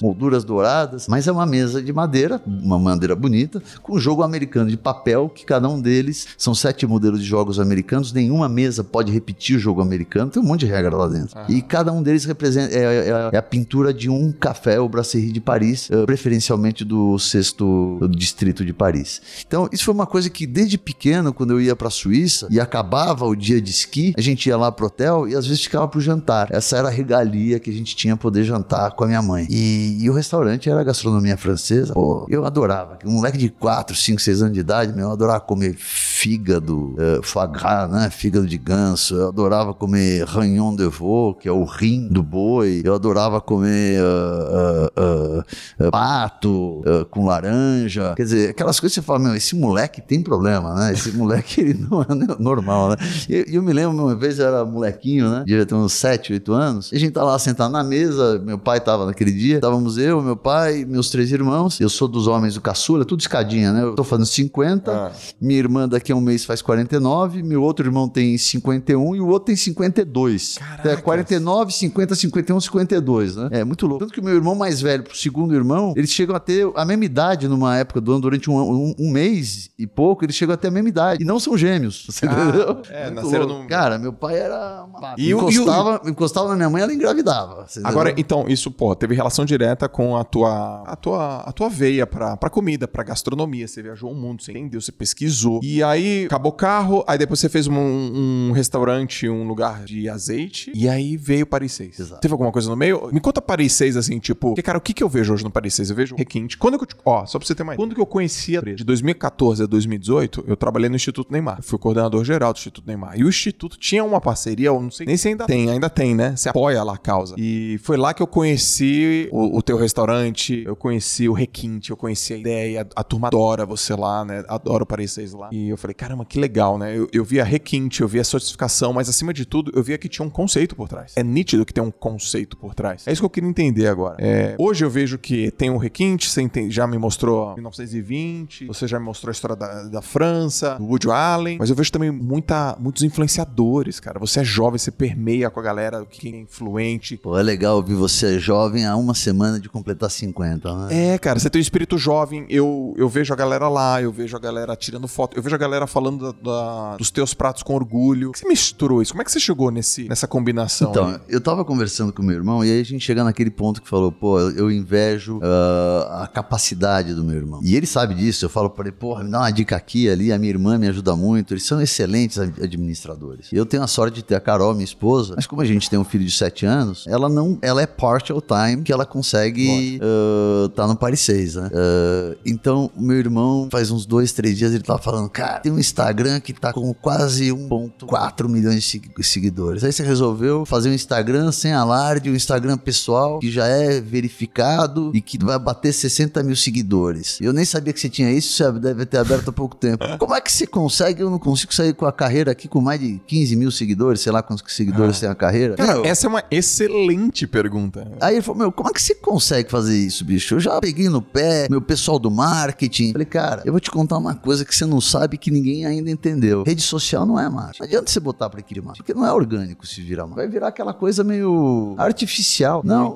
molduras douradas, mas é uma mesa de madeira, uma madeira bonita, com um jogo americano de papel, que cada um deles são sete modelos de jogos americanos, nenhuma mesa pode repetir o jogo americano, tem um monte de regra lá dentro. Ah. E cada um deles representa é, é- é a pintura de um café, o Brasserie de Paris, eh, preferencialmente do sexto distrito de Paris. Então, isso foi uma coisa que desde pequeno, quando eu ia pra Suíça e acabava o dia de esqui, a gente ia lá pro hotel e às vezes ficava pro jantar. Essa era a regalia que a gente tinha poder jantar com a minha mãe. E, e o restaurante era gastronomia francesa. Pô, eu adorava. Um moleque de 4, 5, 6 anos de idade, meu, eu adorava comer fígado, eh, foie gras, né? Fígado de ganso. Eu adorava comer ragnon de veau, que é o rim do boi. Eu adorava comer ah, ah, ah, pato ah, com laranja. Quer dizer, aquelas coisas que você fala, meu, esse moleque tem problema, né? Esse moleque, ele não é normal, né? E e eu, me lembro, uma vez eu era molequinho, né? Devia ter uns 7, 8 anos. E a gente tá lá sentado na mesa, meu pai tava naquele dia. Estávamos eu, meu pai, meus três irmãos. Eu sou dos homens do caçula, tudo escadinha, né? Eu tô fazendo 50. Ah. Minha irmã daqui a um mês faz 49. Meu outro irmão tem 51 e o outro tem 52. Então é Caracas. 49, 50, 51, 52, né? É muito louco. Tanto que o meu irmão mais velho pro segundo irmão, eles chegam a ter a mesma idade numa época do ano, durante um, um- um mês e pouco, eles chegam a ter a mesma idade. E não são gêmeos, você Ah, entendeu? é, nasceram num- Cara, meu pai era uma... E o- e o- encostava, encostava na minha mãe, ela engravidava. Agora, então, isso, pô, teve relação direta com a tua, a tua, a tua veia pra, pra comida, pra gastronomia. Você viajou o mundo, você entendeu, você pesquisou. E aí, acabou o carro, aí depois você fez um, um restaurante, um lugar de azeite, e aí veio Paris 6. Exato. Teve alguma coisa no meio? Me conta Paris 6, assim, tipo, porque, cara, o que que eu vejo hoje no Paris 6? Eu vejo requinte. Quando que eu, ó, só pra você ter mais quando que eu conhecia, de 2014 a 2018, eu trabalhei no Instituto Neymar. Eu fui coordenador geral do Instituto Neymar. E o Instituto tinha uma parceria, eu não sei nem se ainda tem, ainda tem, né? Você apoia lá a causa. E foi lá que eu conheci o, o teu restaurante, eu conheci o requinte, eu conheci a ideia, a, a turma adora você lá, né? Adora o Paris 6 lá. E eu falei, caramba, que legal, né? Eu, eu vi a requinte, eu vi a certificação, mas acima de tudo, eu via que tinha um conceito por trás. É nítido que tem um conceito por trás. É isso que eu queria entender agora. É, hoje eu vejo que tem um requinte, você enten- já me mostrou 1920, você já me mostrou a história da, da França, do Woody Allen, mas eu vejo também muita, muitos influenciadores, cara. Você é jovem, você permeia com a galera que é influente. Pô, é legal ouvir você jovem há uma semana de completar 50, né? É, cara, você tem um espírito jovem. Eu, eu vejo a galera lá, eu vejo a galera tirando foto, eu vejo a galera falando da- da- dos teus pratos com orgulho. Como que você misturou isso? Como é que você chegou nesse, nessa combinação? Então, aí? eu tava conversando com meu irmão e aí a gente chega naquele ponto que falou, pô, eu, invejo ah, a capacidade do meu irmão. E ele sabe disso, eu falo pra ele, porra, me dá uma dica aqui ali, a minha irmã me ajuda muito, eles são excelentes ad- administradores. Eu tenho a sorte de ter a Carol, minha esposa, mas como a gente tem um filho de 7 anos, ela não, ela é partial time que ela consegue ah, tá no Paris 6, né? Ah, então, o meu irmão, faz uns dois, três dias, ele tava falando, cara, tem um Instagram que tá com quase 1.4 milhões de segui- seguidores. Aí você resolveu fazer um Instagram sem alarde, um Instagram pessoal que já é verificado e que vai bater 60 mil seguidores. Eu nem sabia que você tinha isso, você deve ter aberto há pouco tempo. Como é que você consegue? Eu não consigo sair com a carreira aqui com mais de 15 mil seguidores, sei lá quantos seguidores tem a carreira. Cara, essa é uma excelente pergunta. Aí ele falou, meu, como é que você consegue fazer isso, bicho? Eu já peguei no pé, meu pessoal do marketing. Falei, cara, eu vou te contar uma coisa que você não sabe que ninguém ainda entendeu. Rede social não é marketing. Não adianta você botar pra aquele marketing, porque não é orgânico se virar marketing. Vai virar aquela coisa meio artificial. Não,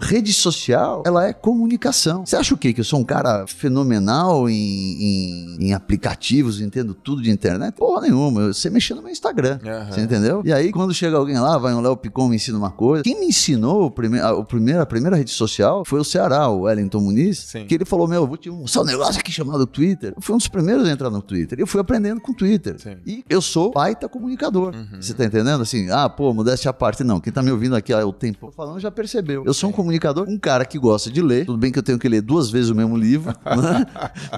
rede social, ela é comunicação. Você acha o quê? Que eu sou um cara fenomenal em, em, em aplicativos, entendo tudo de internet? Porra nenhuma, eu sei mexer no meu Instagram. Aham. Você entendeu? E aí, quando chega alguém lá, vai um Léo Picon me ensina uma coisa. Quem me ensinou o prime a, o primeiro, a primeira rede social foi o Ceará, o Wellington Muniz, Sim. que ele falou: Meu, eu vou te mostrar um negócio aqui chamado Twitter. Eu fui um dos primeiros a entrar no Twitter. Eu fui aprendendo com o Twitter. Sim. E eu sou baita comunicador. Uhum. Você tá entendendo? Assim, ah, pô, modéstia à parte. Não, quem tá me ouvindo aqui há o tempo falando já percebeu. Eu sou um comunicador, um cara que gosta de ler. Tudo bem que eu tenho que ler duas vezes o mesmo livro, né?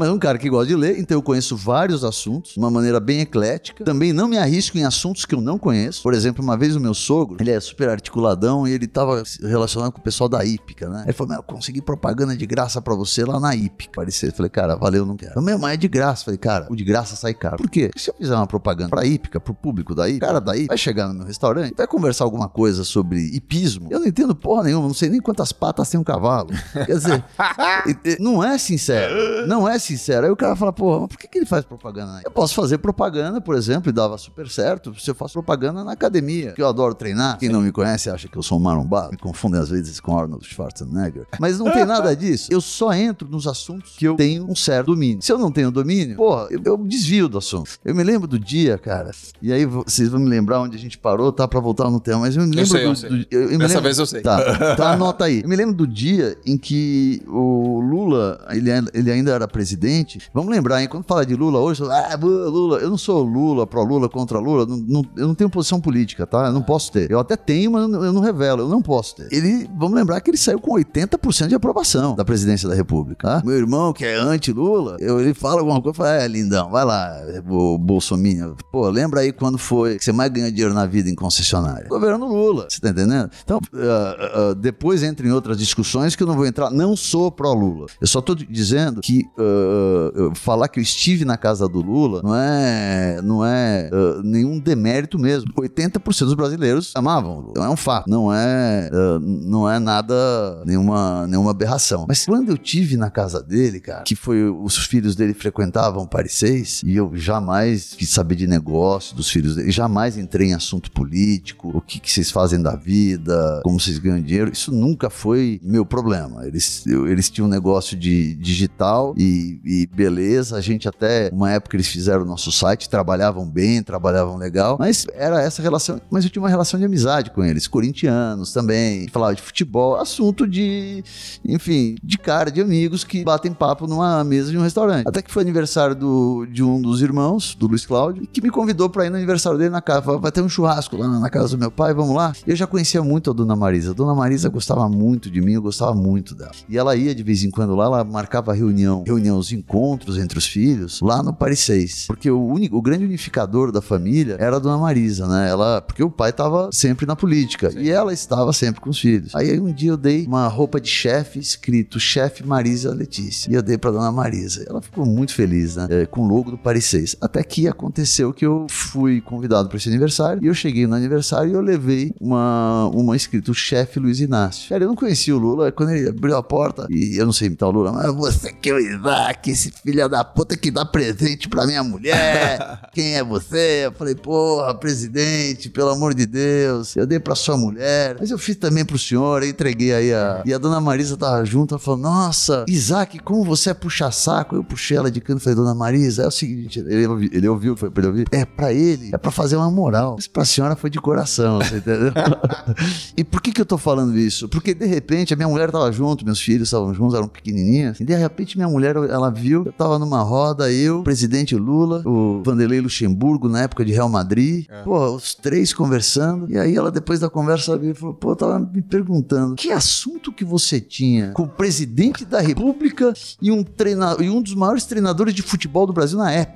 mas um cara que gosta de ler. Então eu conheço vários assuntos de uma maneira bem eclética. Também não me arrisco em assuntos que eu não conheço. Por exemplo, uma vez o meu sogro, ele é super articuladão e ele tava relacionado com o pessoal da Ípica, né? Ele falou, meu, eu consegui propaganda de graça pra você lá na Ípica. Parecia, falei, cara, valeu, não quero. Meu, mas é de graça. Falei, cara, o de graça sai caro. Por quê? Porque se eu fizer uma propaganda pra Ípica, pro público da Ípica, o cara daí vai chegar no meu restaurante, vai conversar alguma coisa sobre hipismo. Eu não entendo porra nenhuma, não sei nem quantas patas tem um cavalo. Quer dizer, não é sincero. Não é sincero. Aí o cara fala, porra, mas por que, que ele faz propaganda? Eu posso fazer propaganda, por exemplo, e dava super certo, se eu faço propaganda na academia, que eu adoro treinar. Quem não me conhece acha que eu sou um marombado, me confundem às vezes com Arnold Schwarzenegger. Mas não tem nada disso. Eu só entro nos assuntos que eu tenho um certo domínio. Se eu não tenho domínio, porra, eu, eu desvio do assunto. Eu me lembro do dia, cara, e aí vocês vão me lembrar onde a gente parou, tá? Pra voltar no tema, mas eu me lembro sei, eu do, sei. do- eu- eu me Dessa lembro- vez eu sei. Tá, então anota aí. Eu me lembro do dia em que o Lula, ele, é- ele ainda era presidente. Vamos lembrar, hein? Quando fala de Lula hoje, ah, bu- Lula, eu não sou Lula, pró-Lula, contra Lula, não- não- eu não tenho posição política, tá? Eu não posso ter. Eu até tenho, mas eu não, eu não revelo, eu não posso ter. Ele, vamos lembrar que ele saiu com 80% de aprovação da presidência da República. tá? Meu irmão, que é anti-Lula, eu- ele fala alguma coisa, fala, é, lindão, vai lá, o Bolsonaro. Pô, lembra aí quando foi que você mais ganhou dinheiro na vida em concessionária? Governo Lula, você tá entendendo? Então, ah, ah, depois entra em outras discussões que eu não vou entrar, não sou pró-Lula. Eu só tô dizendo que eu falar que eu estive na casa do Lula não é, não é nenhum demérito mesmo. 80% dos brasileiros amavam o Lula. É um fato, não é, não é nada, nenhuma, nenhuma aberração. Mas quando eu tive na casa dele, cara, que foi os filhos dele frequentavam Paris 6, e eu jamais quis saber de negócio dos filhos dele, jamais entrei em assunto político, o que, que vocês fazem da vida, como vocês ganham dinheiro, isso nunca foi meu problema. Eles, eu- eles tinham um negócio de digital e, e beleza, a gente até, uma época eles fizeram o nosso site, trabalhavam bem, trabalhavam legal, mas era essa relação, mas eu tinha uma relação de amizade com eles, corintianos também, falava de futebol, assunto de, enfim, de cara, de amigos que batem papo numa mesa de um restaurante. Até que foi aniversário do, de um dos irmãos, do Luiz Cláudio, que me convidou pra ir no aniversário dele na casa. Falou, vai ter um churrasco lá na, casa do meu pai, vamos lá? Eu já conhecia muito a Dona Marisa. A Dona Marisa gostava muito de mim, eu gostava muito dela. E ela ia de vez em quando lá, ela marcava reunião, reunião, os encontros entre os filhos, lá no Paris 6. Porque o, único, o grande unificador da família era a Dona Marisa, né? Ela, porque o pai tava sempre na política e ela estava sempre com os filhos. Aí um dia eu dei uma roupa de chefe escrito chefe Marisa Letícia. E eu dei pra Dona Marisa. Ela ficou muito feliz, né? É, com o logo do Paris 6. Até que aconteceu que eu fui convidado para esse aniversário e eu cheguei no aniversário e eu levei uma, uma escrito chefe Luiz Inácio. Cara, eu não conhecia o Lula. Quando ele abriu a porta, e eu não sei imitar o Lula, mas você que é o Isaac, esse filho da puta que dá presente pra minha mulher. Quem é você? Eu falei, porra, presidente, pelo amor de Deus. Eu dei pra sua mulher, mas eu fiz também pro senhor, eu entreguei aí a. E a dona Marisa tava junto, ela falou: Nossa, Isaac, como você é puxa-saco? Eu puxei ela de canto e falei, dona Marisa, é o seguinte, ele, ouvi- ele ouviu, foi pra ele ouvir. É pra ele, é pra fazer uma moral. Mas pra senhora foi de coração, você entendeu? e por que que eu tô falando isso? Porque de repente a minha mulher tava junto, meus filhos estavam juntos, eram pequenininhos. E de repente minha mulher, ela viu, eu tava numa roda, eu, o presidente Lula, o Vanderlei Luxemburgo, na época de Real Madrid. É. Pô, os três conversando. E aí ela, depois da conversa, veio falou: pô, eu tava me perguntando que assunto que você tinha com o presidente da República e um, treina e um dos maiores treinadores de futebol do Brasil na época.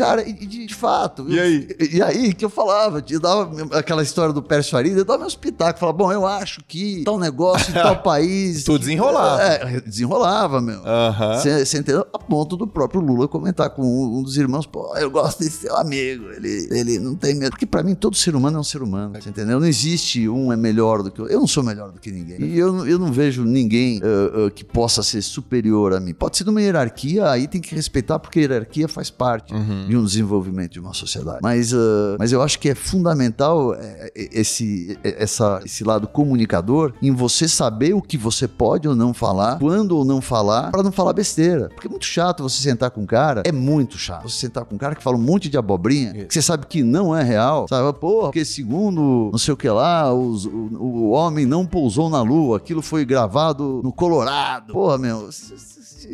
Cara, e de, de fato. E eu- aí? e, aí que eu falava, eu dava aquela história do Pérez Farid, eu dava meus pitacos, falava, bom, eu acho que tal negócio tal país. Tu desenrolava. É, desenrolava, meu. Você entendeu? A ponto do próprio Lula comentar com um, um dos irmãos, pô, eu gosto desse seu amigo, ele, ele não tem medo. Porque pra mim todo ser humano é um ser humano, você entendeu? Não existe um é melhor do que o Eu não sou melhor do que ninguém. E eu, não- eu não vejo ninguém ah, ah, que possa ser superior a mim. Pode ser numa hierarquia, aí tem que respeitar, porque a hierarquia faz parte. De um desenvolvimento de uma sociedade. Mas, uh, mas eu acho que é fundamental é, é, esse, é, essa, esse lado comunicador em você saber o que você pode ou não falar, quando ou não falar, para não falar besteira. Porque é muito chato você sentar com um cara, é muito chato. Você sentar com um cara que fala um monte de abobrinha, que você sabe que não é real, sabe? Porra, porque segundo não sei o que lá, os, o, o homem não pousou na lua, aquilo foi gravado no Colorado. Porra, meu.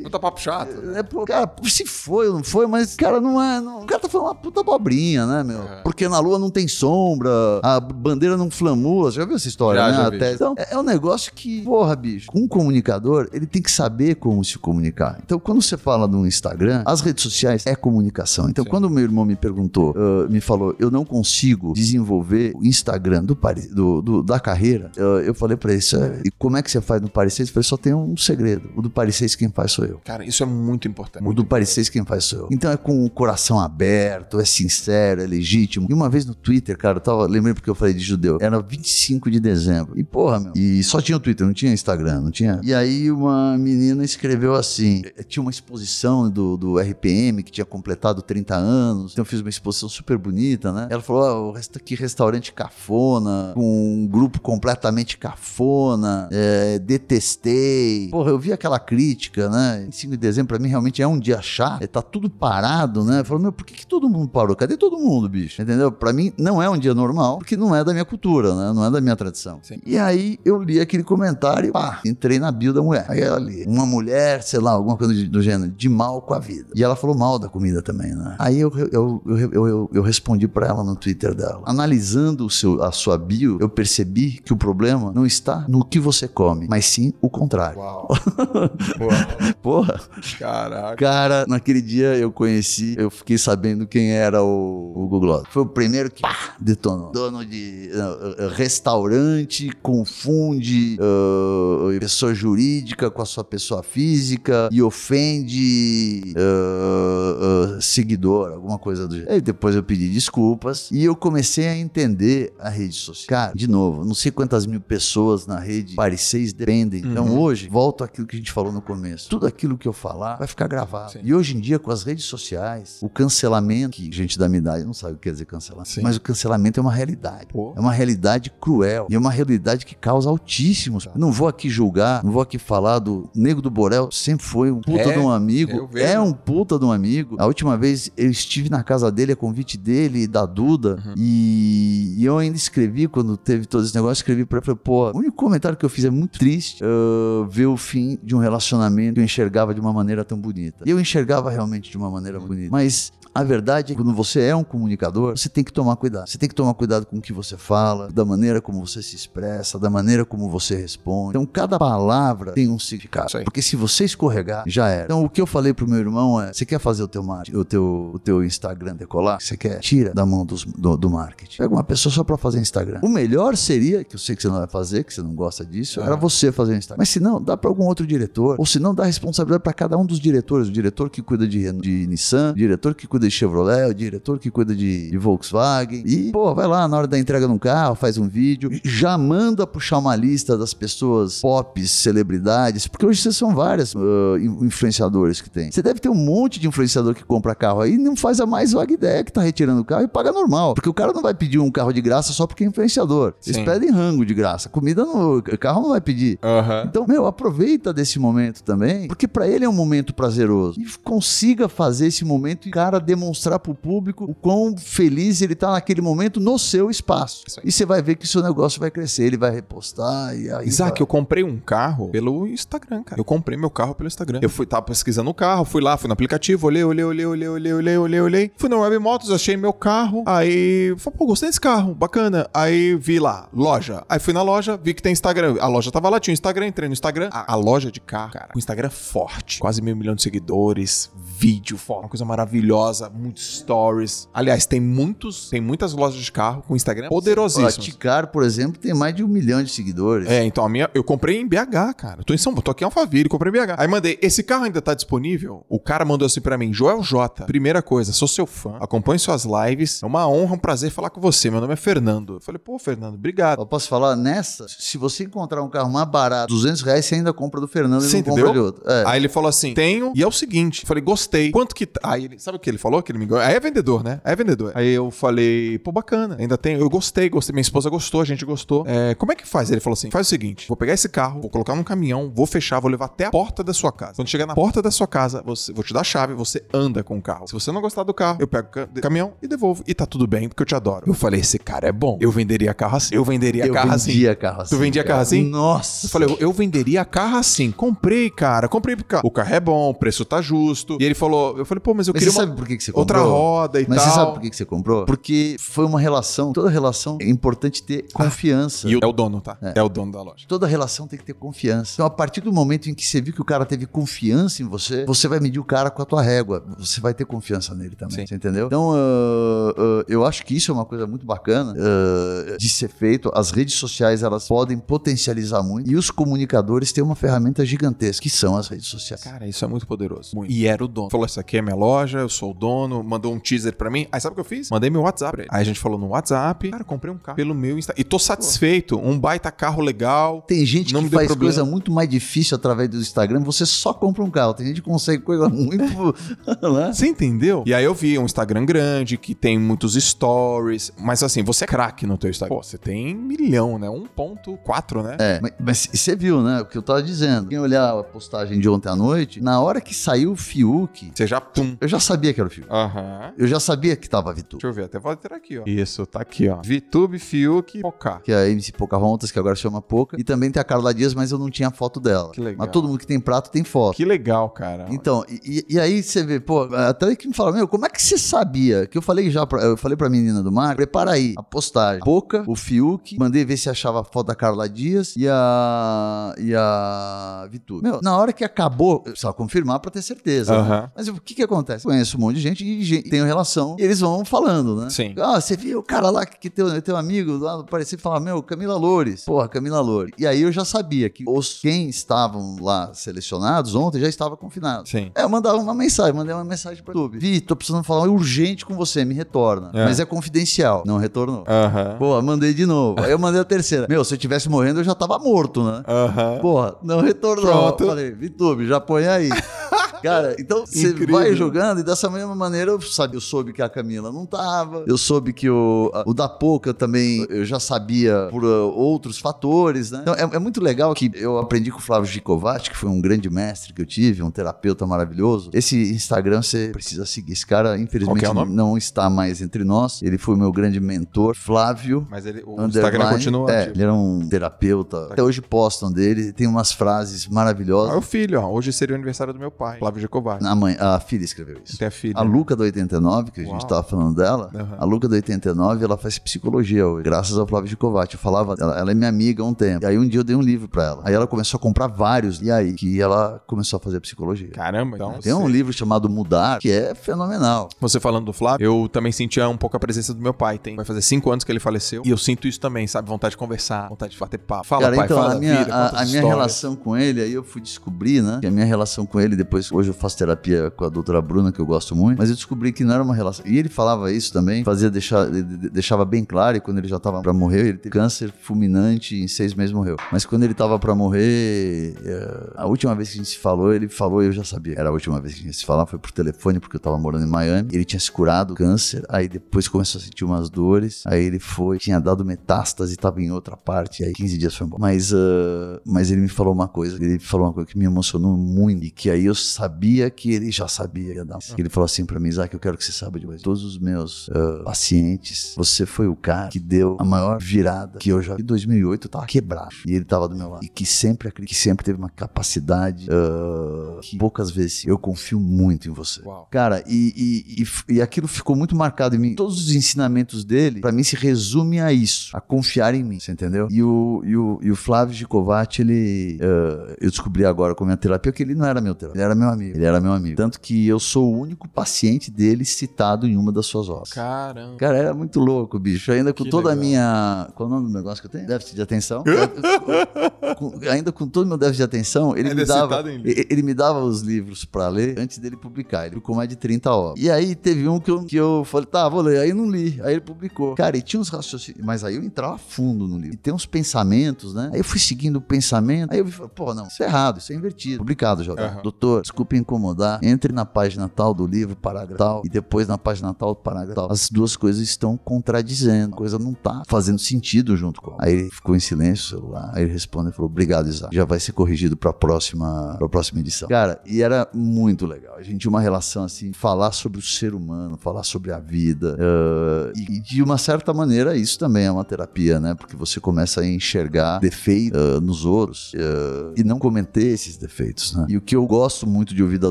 Puta papo chato. É, pô, cara, se foi ou não foi, mas, cara, não é. Não, o cara tá falando uma puta abobrinha, né, meu? É. Porque na lua não tem sombra, a bandeira não flamua. Você já viu essa história, já, né? Já vi. Então, é, é um negócio que, porra, bicho, um comunicador, ele tem que saber como se comunicar. Então, quando você fala no Instagram, as redes sociais é comunicação. Então, Sim. quando o meu irmão me perguntou, uh, me falou, eu não consigo desenvolver o Instagram do, do, do da carreira, uh, eu falei pra ele, e como é que você faz no Paris 6? Eu falei, só tem um segredo. O do Paris 6 quem faz sou eu. Cara, isso é muito importante. O do Paris 6 quem faz sou eu. Então é com o coração aberto, é sincero, é legítimo. E uma vez no Twitter, cara, eu tava, lembrei porque eu falei de judeu, era 25 de dezembro. E porra, meu. E só tinha o Twitter, não tinha Instagram, não tinha. E aí uma menina escreveu assim: eh, tinha uma exposição do, do RPM que tinha completado 30 anos. Então eu fiz uma exposição super bonita, né? Ela falou: oh, que restaurante cafona, com um grupo completamente cafona, é, detestei. Porra, eu vi aquela crítica, né? 25 de dezembro, pra mim, realmente é um dia chato. É, tá tudo parado, né? Eu falo, meu, por que, que todo mundo parou? Cadê todo mundo, bicho? Entendeu? Pra mim, não é um dia normal, porque não é da minha cultura, né? Não é da minha tradição. Sim. E aí, eu li aquele comentário e, pá, entrei na bio da mulher. Aí ela li, uma mulher, sei lá, alguma coisa do gênero, de mal com a vida. E ela falou mal da comida também, né? Aí eu, eu, eu, eu, eu, eu respondi pra ela no Twitter dela. Analisando o seu, a sua bio, eu percebi que o problema não está no que você come, mas sim o contrário. Uau. Boa. Porra. Caraca. Cara, naquele dia eu conheci, eu fiquei sabendo quem era o, o Google. Foi o primeiro que pá, detonou. Dono de uh, restaurante, confunde uh, pessoa jurídica com a sua pessoa física e ofende uh, seguidor, alguma coisa do jeito. Aí depois eu pedi desculpas e eu comecei a entender a rede social. Cara, de novo, não sei quantas mil pessoas na rede Paris 6 dependem. Então uhum. hoje, volto àquilo que a gente falou no começo. Tudo aquilo que eu falar vai ficar gravado. Sim. E hoje em dia, com as redes sociais, o cancelamento, que gente da minha idade não sabe o que quer dizer cancelamento, Sim. mas o cancelamento é uma realidade. Pô. É uma realidade cruel. E é uma realidade que causa altíssimos. Tá. Não vou aqui julgar, não vou aqui falar do Nego do Borel, sempre foi um puta é, de um amigo. É um puta de um amigo. A última vez eu estive na casa dele, a convite dele e da Duda, uhum. e, e, eu ainda escrevi, quando teve todo esse negócio, escrevi pra ele, pô, o único comentário que eu fiz é muito triste uh, ver o fim de um relacionamento que eu enxergava de uma maneira tão bonita. E eu enxergava realmente de uma maneira bonita. Mas a verdade é que quando você é um comunicador, você tem que tomar cuidado. Você tem que tomar cuidado com o que você fala, da maneira como você se expressa, da maneira como você responde. Então, cada palavra tem um significado. Porque se você escorregar, já era. Então, o que eu falei pro meu irmão é: você quer fazer o teu marketing, o teu, o teu Instagram decolar? Você quer? Tira da mão dos, do, do marketing. Pega uma pessoa só para fazer Instagram. O melhor seria, que eu sei que você não vai fazer, que você não gosta disso, era você fazer Instagram. Mas se não, dá para algum outro diretor. Ou se não, dá responsabilidade para cada um dos diretores. O diretor que cuida de, de Nissan, o diretor que cuida de Chevrolet, o diretor que cuida de, de, Volkswagen. E, pô, vai lá na hora da entrega no carro, faz um vídeo, já manda puxar uma lista das pessoas pop, celebridades, porque hoje vocês são várias uh, influenciadores que tem. Você deve ter um monte de influenciador que compra carro aí e não faz a mais vaga ideia que tá retirando o carro e paga normal. Porque o cara não vai pedir um carro de graça só porque é influenciador. Sim. Eles pedem rango de graça. Comida no carro não vai pedir. Uhum. Então, meu, aproveita desse momento também, porque para ele é um momento prazeroso. E consiga fazer esse momento e cara demonstrar pro público o quão feliz ele tá naquele momento no seu espaço. E você vai ver que o seu negócio vai crescer, ele vai repostar e aí. Isaac, vai... eu comprei um carro pelo Instagram, cara. Eu comprei meu carro pelo Instagram. Eu fui, tava pesquisando o carro, fui lá, fui no aplicativo, olhei, olhei, olhei, olhei, olhei, olhei, olhei, olhei. Fui no Web Motos, achei meu carro. Aí, falei, pô, gostei desse carro, bacana. Aí vi lá, loja. Aí fui na loja, vi que tem Instagram. A loja tava lá, tinha o Instagram, entrei no Instagram. A, a loja de carro, cara, o Instagram forte. Quase meio milhão de seguidores, vídeo, uma coisa maravilhosa, muitos stories. Aliás, tem muitos, tem muitas lojas de carro com Instagram poderosíssimos. A Ticar, por exemplo, tem mais de um milhão de seguidores. É, então a minha, eu comprei em BH, cara. Eu tô em São Paulo, tô aqui em Alphaville, comprei em BH. Aí mandei, esse carro ainda tá disponível? O cara mandou assim para mim, Joel J. Primeira coisa, sou seu fã, acompanho suas lives, é uma honra, um prazer falar com você. Meu nome é Fernando. Eu falei, pô, Fernando, obrigado. Eu posso falar nessa? Se você encontrar um carro mais barato, 200 reais, você ainda compra do Fernando você e não entendeu? compra de outro. É. Aí ele falou assim, tenho, e é o seguinte. Eu falei, gostei. Quanto que. Tá? Aí ele, sabe o que ele falou? Falou que ele me enganou. Aí é vendedor, né? Aí é vendedor. Aí eu falei, pô, bacana. Ainda tem. Eu gostei, gostei. Minha esposa gostou, a gente gostou. É, como é que faz? Ele falou assim: faz o seguinte: vou pegar esse carro, vou colocar num caminhão, vou fechar, vou levar até a porta da sua casa. Quando chegar na porta da sua casa, você, vou te dar a chave, você anda com o carro. Se você não gostar do carro, eu pego o caminhão e devolvo. E tá tudo bem, porque eu te adoro. Eu falei, esse cara é bom. Eu venderia carro assim. Eu venderia Eu carro assim. vendia carro assim. Tu vendia cara. carro assim? Nossa. Eu falei, eu- eu venderia carro assim. Comprei, cara. Comprei porque o carro é bom, o preço tá justo. E ele falou, eu falei, pô, mas eu Mas queria você uma sabe por que, que você outra comprou? roda e Mas tal. você sabe por que, que você comprou? Porque foi uma relação, toda relação é importante ter confiança. E o- é o dono, tá? É. o dono da loja. Toda relação tem que ter confiança. Então, a partir do momento em que você viu que o cara teve confiança em você, você vai medir o cara com a tua régua. Você vai ter confiança nele também. Sim. Você entendeu? Então, ah, ah, eu acho que isso é uma coisa muito bacana ah, de ser feito. As redes sociais, elas podem potencializar muito. E os comunicadores têm uma ferramenta gigantesca, que são as redes sociais. Cara, isso é muito poderoso. Muito. E era o dono. Falou, isso aqui é minha loja, eu sou o dono, mandou um teaser pra mim. Aí sabe o que eu fiz? Mandei meu WhatsApp pra ele. Aí a gente falou no WhatsApp, cara, comprei um carro pelo meu Instagram. E tô satisfeito, um baita carro legal. Tem gente Não que faz problema. coisa muito mais difícil através do Instagram. Você só compra um carro. Tem gente que consegue coisa muito. né? Você entendeu? E aí eu vi um Instagram grande, que tem muitos stories. Mas assim, você é craque no teu Instagram. Pô, você tem milhão, né? 1.4, né? É, mas, mas você viu, né? O que eu tava dizendo. Quem olhar a postagem de ontem à noite, na hora que saiu o Fiuk, Você já, pum. eu já sabia que era o Fiuk. Aham. Eu já sabia que tava Vitu. Deixa eu ver, até vou ter aqui, ó. Isso, tá aqui, ó. VTube, Fiuk, Pocá. Que é a MC Pocahontas, que agora chama Poca. E também tem a Carla Dias, mas eu não tinha foto dela. Que legal. Mas todo mundo que tem prato tem foto. Que legal, cara. Então, e, e aí você vê, pô, até que me fala, meu, como é que você sabia? Que eu falei já, pra, eu falei pra menina do mar, prepara aí a postagem. Poca, o Fiuk, mandei ver se achava a foto da Carla Dias e a. e a Vitu. Meu, na hora que acabou, eu precisava confirmar pra ter certeza. né? Aham. Mas o que que acontece? Conheço um monte de gente e gente, tenho relação e eles vão falando, né? Sim. Ah, você viu o cara lá que, teu, teu amigo lá parecia falar, meu, Camila Loures. Porra, Camila Loures. E aí eu já sabia que os quem estavam lá selecionados ontem já estava confinado. Sim. É, eu mandava uma mensagem, mandei uma mensagem pro YouTube. Vi, tô precisando falar urgente com você, me retorna. É. Mas é confidencial. Não retornou. Aham. Pô, mandei de novo. Aí eu mandei a terceira. Meu, se eu tivesse morrendo, eu já tava morto, né? Aham. Porra, não retornou. Pronto. Falei, Vitube, já põe aí. Cara, então você vai jogando e dessa mesma maneira eu, sabe, eu soube que a Camila não tava, eu soube que o, a- o da Pouca também eu já sabia por uh, outros fatores, né? Então é, é muito legal que eu aprendi com o Flávio Gicovac, que foi um grande mestre que eu tive, um terapeuta maravilhoso. Esse Instagram você precisa seguir. Esse cara, infelizmente, é não está mais entre nós. Ele foi o meu grande mentor, Flávio Mas ele, o. Instagram continua É, ativo. ele era um terapeuta. Até hoje postam dele. Tem umas frases Ah, maravilhosas. é o filho, ó. Hoje seria o aniversário do meu pai, Flávio Jacobar. A, mãe, a filha escreveu isso. Tem a filha. A Luca do 89, que a Uau. gente tava falando dela, Aham. a Luca do 89, ela faz psicologia hoje, graças ao Flávio Gicovac. Eu falava, ela, ela é minha amiga há um tempo. E aí um dia eu dei um livro pra ela. Aí ela começou a comprar vários. E aí que ela começou a fazer psicologia. Caramba, então. Tem um livro chamado Mudar, que é fenomenal. Você falando do Flávio, eu também sentia um pouco a presença do meu pai. Tem, vai fazer cinco anos que ele faleceu. E eu sinto isso também, sabe? Vontade de conversar, vontade de bater papo. Fala, Cara, pai, então fala a da minha, vida, a, a minha relação com ele, aí eu fui descobrir, né? Que a minha relação com ele, depois, hoje eu faço terapia com a doutora Bruna, que eu gosto muito, mas eu descobri que não era uma relação. E ele falava isso também, fazia deixar, de- de- deixava bem claro, e quando ele já tava pra morrer, ele teve câncer fulminante em seis meses morreu. Mas quando ele tava pra morrer, eh, a última vez que a gente se falou, ele falou, eu já sabia. Era a última vez que a gente se falava, foi por telefone, porque eu tava morando em Miami. Ele tinha se curado do câncer, aí depois começou a sentir umas dores, aí ele foi, tinha dado metástase, tava em outra parte, aí 15 dias foi embora. Mas, ah, mas ele me falou uma coisa, ele falou uma coisa que me emocionou muito, e que aí eu sabia que ele já sabia. dar. Ele falou assim pra mim, Isaac, eu quero que você saiba de. Todos os meus ah, pacientes, você foi o cara que deu a maior virada que eu já. Em 2008 eu tava quebrado, e ele tava do meu lado. E que sempre, que sempre teve uma capacidade ah, que poucas vezes eu confio muito em você. Uau. Cara, e, e, e e aquilo ficou muito marcado em mim. Todos os ensinamentos dele, pra mim, se resume a isso, a confiar em mim, você entendeu? E o, e o, e o Flávio Gicovac, ele. eh, eu descobri agora com a minha terapia que ele não era meu terapeuta, ele era meu amigo. Ele era meu amigo. Tanto que eu sou o único paciente dele citado em uma das suas obras. Caramba. Cara, era muito louco, bicho. Ainda com Que toda a legal. minha. Qual é o nome do negócio que eu tenho? Déficit de atenção. Com- ainda com todo o meu déficit de atenção, ele Ainda me dava. citado em livro. e- Ele me dava os livros pra ler antes dele publicar. Ele publicou mais de 30 obras. E aí teve um que eu, que eu falei, tá, vou ler. Aí não li. Aí ele publicou. Cara, e tinha uns raciocínios. Mas aí eu entrava fundo no livro. E tem uns pensamentos, né? Aí eu fui seguindo o pensamento. Aí eu vi, pô, não, isso é errado, isso é invertido. Publicado já. Aham. Doutor, desculpa desculpe incomodar, entre na página tal do livro, parágrafo tal, e depois na página tal, parágrafo tal. As duas coisas estão contradizendo, a coisa não tá fazendo sentido junto com. Aí ele ficou em silêncio, celular, aí ele responde e falou: "Obrigado, Isaac. Já vai ser corrigido para próxima, pra próxima edição". Cara, e era muito legal. A gente tinha uma relação assim, falar sobre o ser humano, falar sobre a vida. Uh, e de uma certa maneira, isso também é uma terapia, né? Porque você começa a enxergar defeitos uh, nos outros uh, e não cometer esses defeitos, né? E o que eu gosto muito de ouvir da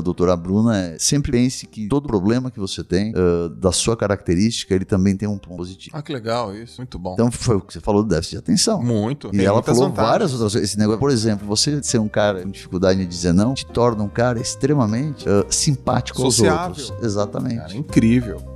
doutora Bruna é sempre pense que todo problema que você tem, da sua característica, ele também tem um ponto positivo. Ah, que legal isso. Muito bom. Então foi o que você falou do déficit de atenção. Muito. E ela falou vantagens. várias outras coisas. Esse negócio, por exemplo, você ser um cara com dificuldade de dizer não, te torna um cara extremamente simpático Sociável. aos outros. Exatamente. Cara, incrível.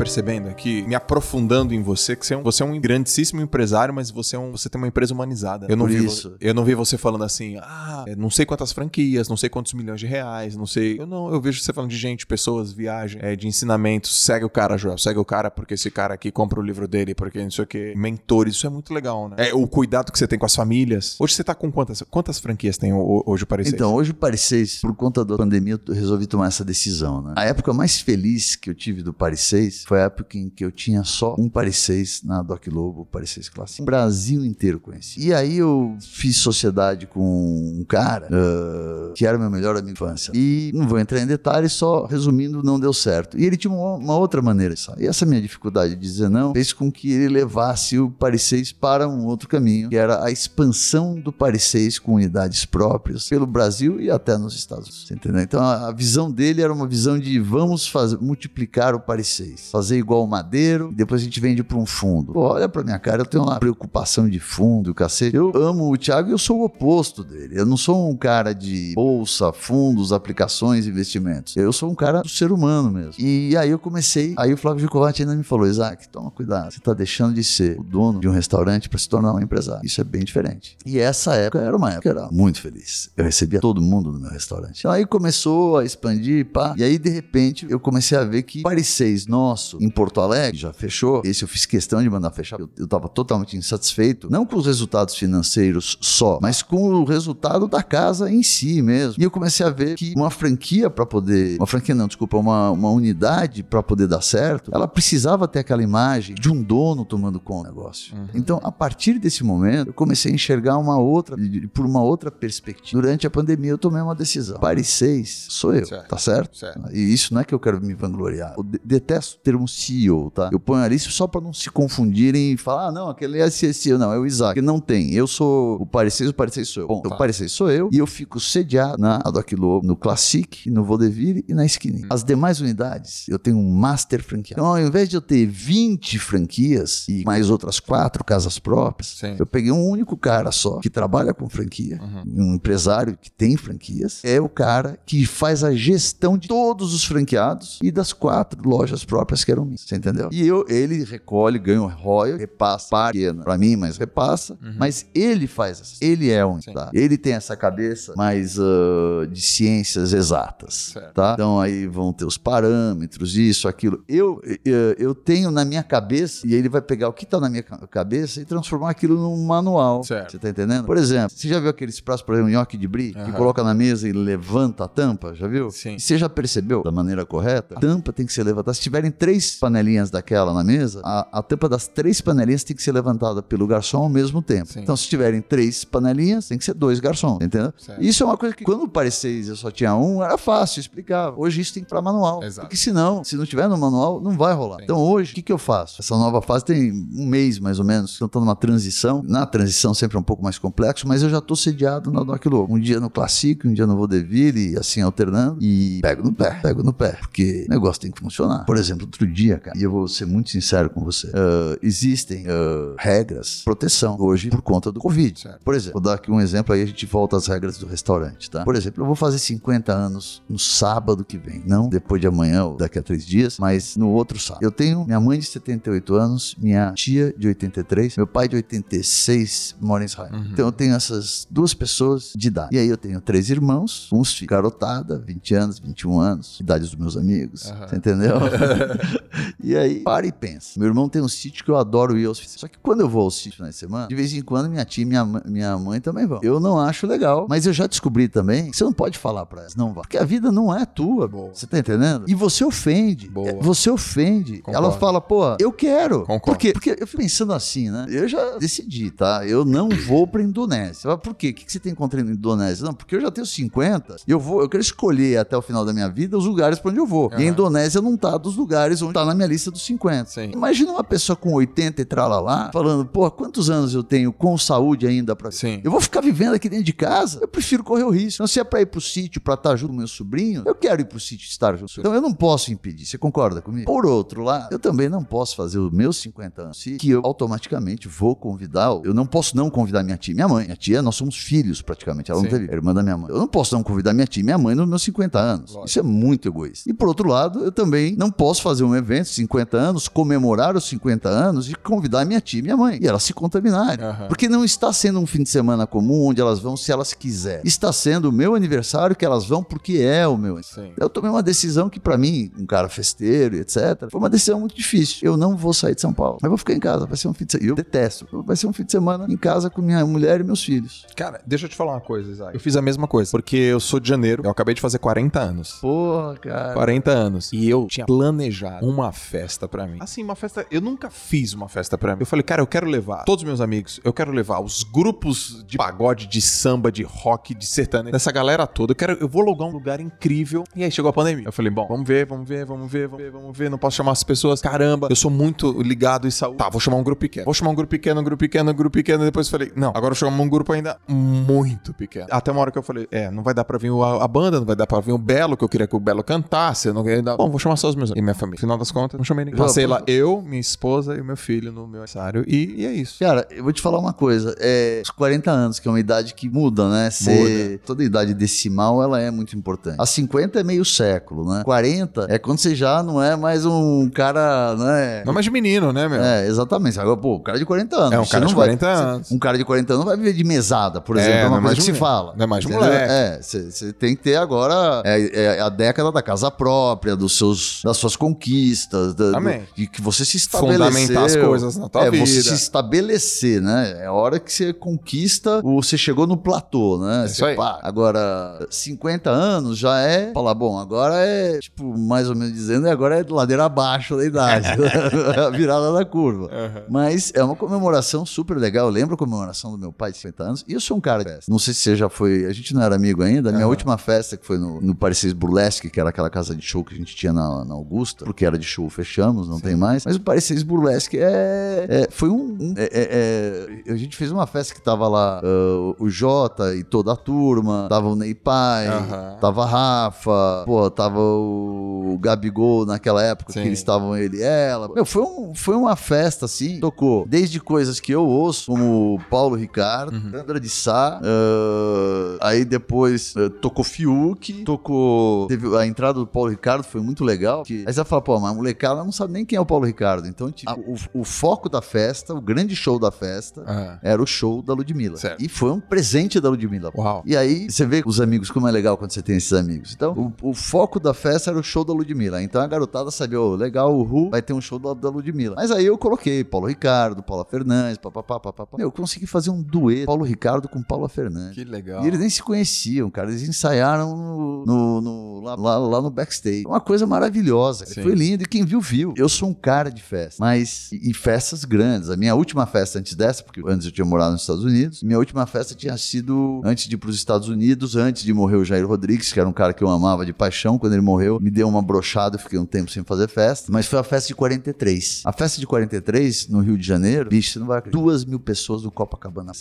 percebendo aqui, me aprofundando em você, que você é um, você é um grandíssimo empresário, mas você, é um, você tem uma empresa humanizada. Eu não, Por vi, isso. eu não vi você falando assim, ah, é, não sei quantas franquias, não sei quantos milhões de reais, não sei. Eu não, eu vejo você falando de gente, pessoas, viagem, é, de ensinamentos. Segue o cara, Joel, segue o cara porque esse cara aqui compra o livro dele, porque não sei o que. Mentores, isso é muito legal, né? É, o cuidado que você tem com as famílias. Hoje você tá com quantas, quantas franquias tem hoje o 6? Então, hoje o 6, por conta da pandemia, eu resolvi tomar essa decisão, né? A época mais feliz que eu tive do 6 foi a época em que eu tinha só um Paris 6 na Doc Lobo, Paris 6 Clássico. O Brasil inteiro conhecia. E aí eu fiz sociedade com um cara uh, que era meu melhor amigo de infância. E não vou entrar em detalhes, só resumindo, não deu certo. E ele tinha uma, uma outra maneira de sair. E essa minha dificuldade de dizer não fez com que ele levasse o Paris 6 para um outro caminho, que era a expansão do Paris 6 com unidades próprias pelo Brasil e até nos Estados Unidos. Entendeu? Então a, a visão dele era uma visão de vamos fazer, multiplicar o Paris 6, fazer igual igual madeiro, e depois a gente vende para um fundo. Pô, olha pra minha cara, eu tenho uma preocupação de fundo, cacete. Eu amo o Thiago e eu sou o oposto dele. Eu não sou um cara de bolsa, fundos, aplicações, investimentos. Eu sou um cara do ser humano mesmo. E aí eu comecei, aí o Flávio Gicovati ainda me falou, Isaac, toma cuidado, você tá deixando de ser o dono de um restaurante para se tornar um empresário. Isso é bem diferente. E essa época era uma época que era muito feliz. Eu recebia todo mundo no meu restaurante. Então aí começou a expandir, pá. E aí, de repente, eu comecei a ver que Paris 6 nosso, importante Porto Alegre, já fechou. Esse eu fiz questão de mandar fechar. Eu, estava totalmente insatisfeito, não com os resultados financeiros só, mas com o resultado da casa em si mesmo. E eu comecei a ver que uma franquia para poder, uma franquia não, desculpa, uma, uma unidade para poder dar certo, ela precisava ter aquela imagem de um dono tomando conta do negócio. Uhum. Então, a partir desse momento, eu comecei a enxergar uma outra, por uma outra perspectiva. Durante a pandemia, eu tomei uma decisão. Paris 6 sou eu, certo. tá certo? certo? E isso não é que eu quero me vangloriar. Eu detesto ter um CEO CEO, tá? Eu ponho ali só para não se confundirem e falar, ah, não, aquele é esse CEO. Não, é o Isaac. Porque não tem. Eu sou o Parecer, o Parecer sou eu. Bom, tá. o Parecer sou eu e eu fico sediado na Adoc Lobo, no Classic, no Vodeville e na Skinny. Hum. As demais unidades, eu tenho um Master franqueado. Então, ao invés de eu ter 20 franquias e mais outras quatro casas próprias, Sim. eu peguei um único cara só que trabalha com franquia, uhum. um empresário que tem franquias, é o cara que faz a gestão de todos os franqueados e das quatro lojas próprias que eram minhas. Você entendeu? E eu, ele recolhe, ganha o royal, repassa, pequeno pra mim, mas repassa. Uhum. Mas ele faz assim. Ele é um, tá? Ele tem essa cabeça mais uh, de ciências exatas, certo. tá? Então aí vão ter os parâmetros, isso, aquilo. Eu, eu, eu tenho na minha cabeça, e ele vai pegar o que tá na minha cabeça e transformar aquilo num manual. Certo. Você tá entendendo? Por exemplo, você já viu aqueles pratos, por exemplo, nhoque de brie, uhum. que coloca na mesa e levanta a tampa? Já viu? Sim. E você já percebeu da maneira correta? A tampa tem que ser levantada. Se tiverem três panelas panelinhas daquela na mesa, a, a tampa das três panelinhas tem que ser levantada pelo garçom ao mesmo tempo. Sim. Então, se tiverem três panelinhas, tem que ser dois garçons, entendeu? Certo. Isso é uma coisa que, quando o seis eu só tinha um, era fácil, explicava. Hoje isso tem que ir para manual. Exato. Porque senão, se não tiver no manual, não vai rolar. Sim. Então, hoje, o que, que eu faço? Essa nova fase tem um mês mais ou menos, então estou numa transição. Na transição sempre é um pouco mais complexo, mas eu já estou sediado na Doc Lobo. Um dia no Classic, um dia no Vodeville, e assim alternando, e pego no pé, pego no pé, porque o negócio tem que funcionar. Por exemplo, outro dia, cara, e eu vou ser muito sincero com você, uh, existem uh, regras, proteção hoje por conta do Covid. Certo. Por exemplo, vou dar aqui um exemplo aí, a gente volta às regras do restaurante, tá? Por exemplo, eu vou fazer 50 anos no sábado que vem, não depois de amanhã ou daqui a três dias, mas no outro sábado. Eu tenho minha mãe de 78 anos, minha tia de 83, meu pai de 86 mora em Israel. Uhum. Então eu tenho essas duas pessoas de idade. E aí eu tenho três irmãos, uns filhos, garotada, 20 anos, 21 anos, idade dos meus amigos, você entendeu? e aí, para e pensa. Meu irmão tem um sítio que eu adoro ir aos Só que quando eu vou ao sítio na semana, de vez em quando minha tia e minha, minha mãe também vão. Eu não acho legal, mas eu já descobri também que você não pode falar pra elas, não vá. Porque a vida não é tua, Boa. você tá entendendo? E você ofende. Boa. É, Você ofende. Concordo. Ela fala, pô, eu quero. Concordo. Por quê? Porque eu fico pensando assim, né? Eu já decidi, tá? Eu não vou pra Indonésia. Por quê? O que você tem contra a Indonésia? Não, porque eu já tenho 50 e eu vou, eu quero escolher até o final da minha vida os lugares pra onde eu vou. E a. Indonésia não tá dos lugares onde tá na minha lista dos 50. Sim. Imagina uma pessoa com 80 e tralalá falando, pô, quantos anos eu tenho com saúde ainda pra Sim. eu vou ficar vivendo aqui dentro de casa? Eu prefiro correr o risco. Então, se é pra ir pro sítio pra estar junto com meu sobrinho, eu quero ir pro sítio estar junto. Então, eu não posso impedir. Você concorda comigo? Por outro lado, eu também não posso fazer os meus 50 anos que eu automaticamente vou convidar. Eu não posso não convidar minha tia minha mãe. Minha tia, nós somos filhos praticamente. Ela Sim. não teve. É irmã da minha mãe. Eu não posso não convidar minha tia minha mãe nos meus 50 anos. Lógico. Isso é muito egoísta. E por outro lado, eu também não posso fazer um evento, 50 anos, comemorar os 50 anos e convidar minha tia e minha mãe. E elas se contaminarem. Aham. Porque não está sendo um fim de semana comum onde elas vão se elas quiserem. Está sendo o meu aniversário que elas vão porque é o meu. Sim. Eu tomei uma decisão que pra mim, um cara festeiro e etc, foi uma decisão muito difícil. Eu não vou sair de São Paulo. Eu vou ficar em casa, vai ser um fim de semana. Eu detesto. Vai ser um fim de semana em casa com minha mulher e meus filhos. Cara, deixa eu te falar uma coisa, Isaac. Eu fiz a mesma coisa, porque eu sou de janeiro, eu acabei de fazer 40 anos. Porra, cara. 40 anos. E eu tinha planejado uma festa pra mim. Assim, uma festa. Eu nunca fiz uma festa pra mim. Eu falei, cara, eu quero levar todos os meus amigos, eu quero levar os grupos de pagode, de samba, de rock, de sertanejo, dessa galera toda. Eu quero, eu vou alugar um lugar incrível. E aí chegou a pandemia. Eu falei, bom, vamos ver, vamos ver, vamos ver, vamos ver, vamos ver. Não posso chamar as pessoas. Caramba, eu sou muito ligado em saúde. Tá, vou chamar um grupo pequeno. Vou chamar um grupo pequeno, um grupo pequeno, um grupo pequeno. Depois eu falei, não, agora eu chamar um grupo ainda muito pequeno. Até uma hora que eu falei, é, não vai dar pra vir a, a banda, não vai dar pra vir o Belo, que eu queria que o Belo cantasse. Eu não queria dar. Bom, vou chamar só os meus amigos e minha família. Final das contas, não chamei ninguém. Passei lá eu, minha esposa e o meu filho no meu aniversário. E, e é isso. Cara, eu vou te falar uma coisa. É, os 40 anos, que é uma idade que muda, né? Cê- Toda idade decimal, ela é muito importante. A 50 é meio século, né? 40 é quando você já não é mais um cara, né? Não é mais de menino, né, meu? É, exatamente. Agora, pô, o cara de 40 anos. É, um cara não de vai- 40 anos. Um cara de 40 anos não vai viver de mesada, por É, exemplo. É, não uma é coisa mais que de se fala. não é mais de Entendeu? moleque. É, você tem que ter agora é, é a década da casa própria, dos seus, das suas conquistas, da, do, Amém. de que você se estabeleceu. Fundamentar as coisas na tua é, vida. você se estabelecer, né? É a hora que você conquista, você chegou no platô, né? isso Você, aí. pá, agora, 50 anos já é. Falar, bom, agora é, tipo, mais ou menos dizendo, agora é ladeira abaixo da idade. a virada da curva. Aham. Mas é uma comemoração super legal. Eu lembro a comemoração do meu pai de 50 anos. E eu sou um cara de festa. Não sei se você já foi. A gente não era amigo ainda. A minha Aham. última festa, que foi no, no Parecis Burlesque, que era aquela casa de show que a gente tinha na, na Augusta, porque era de show, fechamos, não tem mais. Mas o Parecis Burlesque é, é- foi um. um- é- é- é- a gente fez uma festa que tava lá ah, o Jota e toda a turma, tava o Ney Pai, Aham. tava a Rafa, pô, tava o Gabigol naquela época Sim. que eles estavam ele e ela. Meu, foi, um, foi uma festa, assim. Tocou desde coisas que eu ouço, como Paulo Ricardo, Uhum. Sandra de Sá, ah, aí depois ah, tocou Fiuk, tocou. Teve a entrada do Paulo Ricardo, foi muito legal. Que, aí você vai falar, pô, mas a molecada não sabe nem quem é o Paulo Ricardo. Então, tipo, o, o foco da festa, o grande show da festa, Aham. era o show da Ludmilla. Certo. E foi um presente da Ludmilla. Uau. E aí, você vê os amigos, como é legal quando você tem esses amigos. Então, o, o foco da festa era o show da Ludmilla. Então a garotada sabia, ô, legal, o Ru vai ter um show da, da Ludmilla. Mas aí eu coloquei Paulo Ricardo, Paula Fernandes, papapá, papapá. Meu, eu consegui fazer um dueto Paulo Ricardo com Paula Fernandes. Que legal. E eles nem se conheciam, cara. Eles ensaiaram no, no- no- lá, lá- lá no backstage. Uma coisa maravilhosa. Foi lindo. E quem viu, viu. Eu sou um cara de festa. Mas, e, e festas grandes. A minha última festa antes dessa, porque antes eu tinha morado nos Estados Unidos, minha última festa tinha sido antes de ir pros Estados Unidos, antes de morrer o Jair Rodrigues, que era um cara que eu amava de paixão. Quando ele morreu, me deu uma brochada. Eu fiquei um tempo sem fazer festa. Mas foi a festa de 43. A festa de 43, no Rio de Janeiro, bicho, você não vai acreditar. Duas mil pessoas do Copacabana.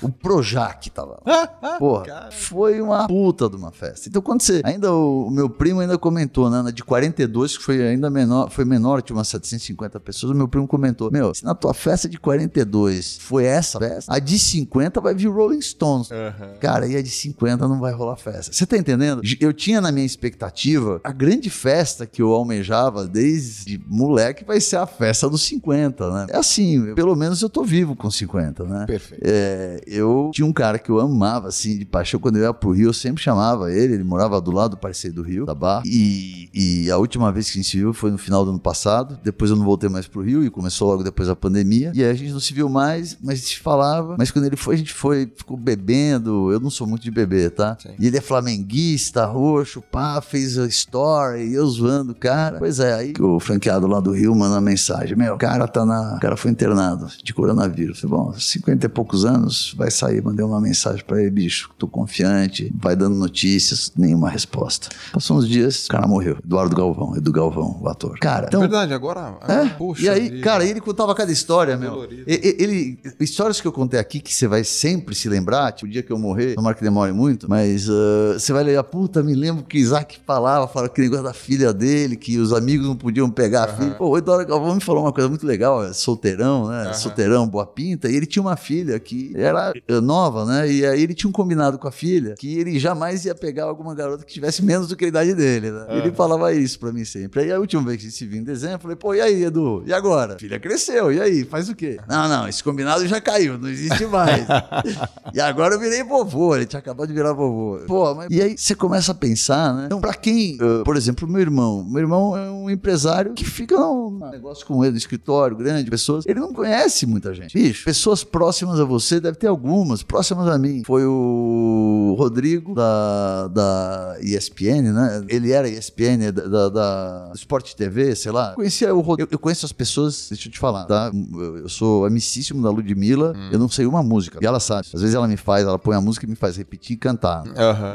O Projac tava lá. Porra, foi uma puta de uma festa. Então, quando você. Ainda o, o meu primo ainda comentou, né? na De 42 agosto, que foi ainda menor, foi menor, tinha umas 750 pessoas. O meu primo comentou: Meu, se na tua festa de 42 foi essa festa, a de 50 vai vir Rolling Stones. Uhum. Cara, e a de 50 não vai rolar festa. Você tá entendendo? Eu tinha na minha expectativa a grande festa que eu almejava desde moleque vai ser a festa dos 50, né? É assim, pelo menos eu tô vivo com 50, né? Perfeito. É, eu tinha um cara que eu amava, assim, de paixão. Quando eu ia pro Rio, eu sempre chamava ele. Ele morava do lado do parceiro do Rio, da Barra. E, e a última vez que a gente viu foi no final do ano passado. Depois eu não voltei mais pro Rio e começou logo depois a pandemia. E aí a gente não se viu mais, mas se falava. Mas quando ele foi, a gente foi, ficou bebendo. Eu não sou muito de beber, tá? Sim. E ele é flamenguista, roxo, pá, fez a story, eu zoando o cara. Pois é, aí o franqueado lá do Rio manda uma mensagem: Meu, o cara tá na. O cara foi internado de coronavírus. Falei, Bom, 50 e poucos anos, vai sair. Mandei uma mensagem pra ele, bicho, tô confiante, vai dando notícias, nenhuma resposta. Passou uns dias, o cara morreu. Eduardo Galvão, Edu Galvão, o ator. Cara, então. Verdade, agora. É? Poxa. e aí, cara, ele contava cada história, meu. Dolorido. E- e- Ele, histórias que eu contei aqui que você vai sempre se lembrar, tipo, o dia que eu morrer, tomara que demore muito, mas ah, você vai ler, puta, me lembro que Isaac falava, falava que negócio da filha dele, que os amigos não podiam pegar a filha. Pô, o Eduardo Galvão me falou uma coisa muito legal, é solteirão, né? Aham. Solteirão, boa pinta, e ele tinha uma filha que era eh, nova, né? E aí ele tinha um combinado com a filha que ele jamais ia pegar alguma garota que tivesse menos do que a idade dele, né? Ele falava isso pra mim sempre. Aí a última vez que a gente se viu em dezembro, eu falei, pô, e aí, Edu? E agora? A filha cresceu, e aí? Faz o quê? Não, não, esse combinado já caiu, não existe mais. e agora eu virei vovô, ele tinha acabado de virar vovô. Pô, mas... E aí você começa a pensar, né? Então, pra quem, uh, por exemplo, meu irmão, meu irmão é um empresário que fica num negócio com ele, no escritório, grande, pessoas, ele não conhece muita gente. Bicho, pessoas próximas a você, deve ter algumas, próximas a mim. Foi o Rodrigo da, da ESPN, né? Ele era ESPN da, da, da Sport TV, sei lá. Conhecia o Rodrigo. Eu, eu conheço as pessoas, deixa eu te falar, tá? Eu, eu sou amicíssimo da Ludmilla, eu não sei uma música. E ela sabe. Às vezes ela me faz, ela põe a música e me faz repetir e cantar.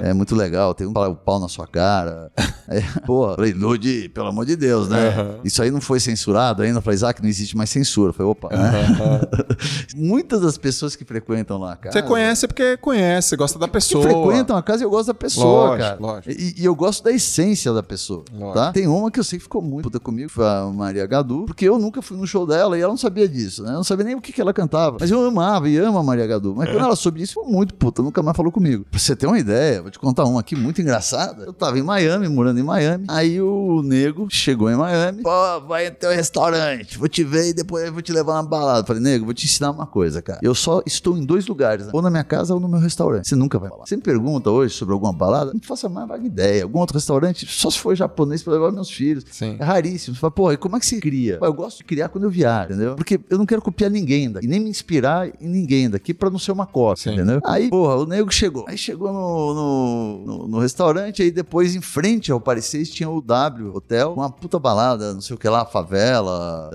É muito legal, tem um o pau na sua cara. É, pô, falei, Lud, pelo amor de Deus, né? Isso aí não foi censurado ainda. Falei, Isaac, não existe mais censura. Eu falei, opa? Muitas das pessoas que frequentam lá a casa. Você conhece porque conhece, gosta da Que pessoa. frequentam a casa e eu gosto da pessoa, Lógico, cara. lógico. E, e eu gosto da essência da pessoa, Lógico. tá? Tem uma que eu sei que ficou muito puta comigo, foi a Maria Gadu, porque eu nunca fui no show dela e ela não sabia disso, né? Eu não sabia nem o que, que ela cantava. Mas eu amava e amo a Maria Gadu. Mas quando ela soube disso, ficou muito puta, nunca mais falou comigo. Pra você ter uma ideia, vou te contar uma aqui muito engraçada. Eu tava em Miami, morando em Miami. Aí o nego chegou em Miami. Pô, vai até o restaurante, vou te ver e depois eu vou te levar na balada. Falei, nego, vou te ensinar uma coisa, cara. Eu só estou em dois lugares, né? ou na minha casa ou no meu restaurante. Você nunca vai falar. Você me pergunta hoje sobre alguma balada, não faça mais vaga ideia. Algum outro restaurante, só se for japonês pra levar meus filhos. Sim. É raríssimo. Você fala, pô, e como é que se cria? Pô, eu gosto de criar quando eu viajo, entendeu? Porque eu não quero copiar ninguém daqui, nem me inspirar em ninguém daqui pra não ser uma cópia, Sim. entendeu? Aí, porra, o nego chegou. Aí chegou no, no, no- no restaurante, aí depois em frente ao Parecis tinha o W Hotel, uma puta balada, não sei o que lá, favela.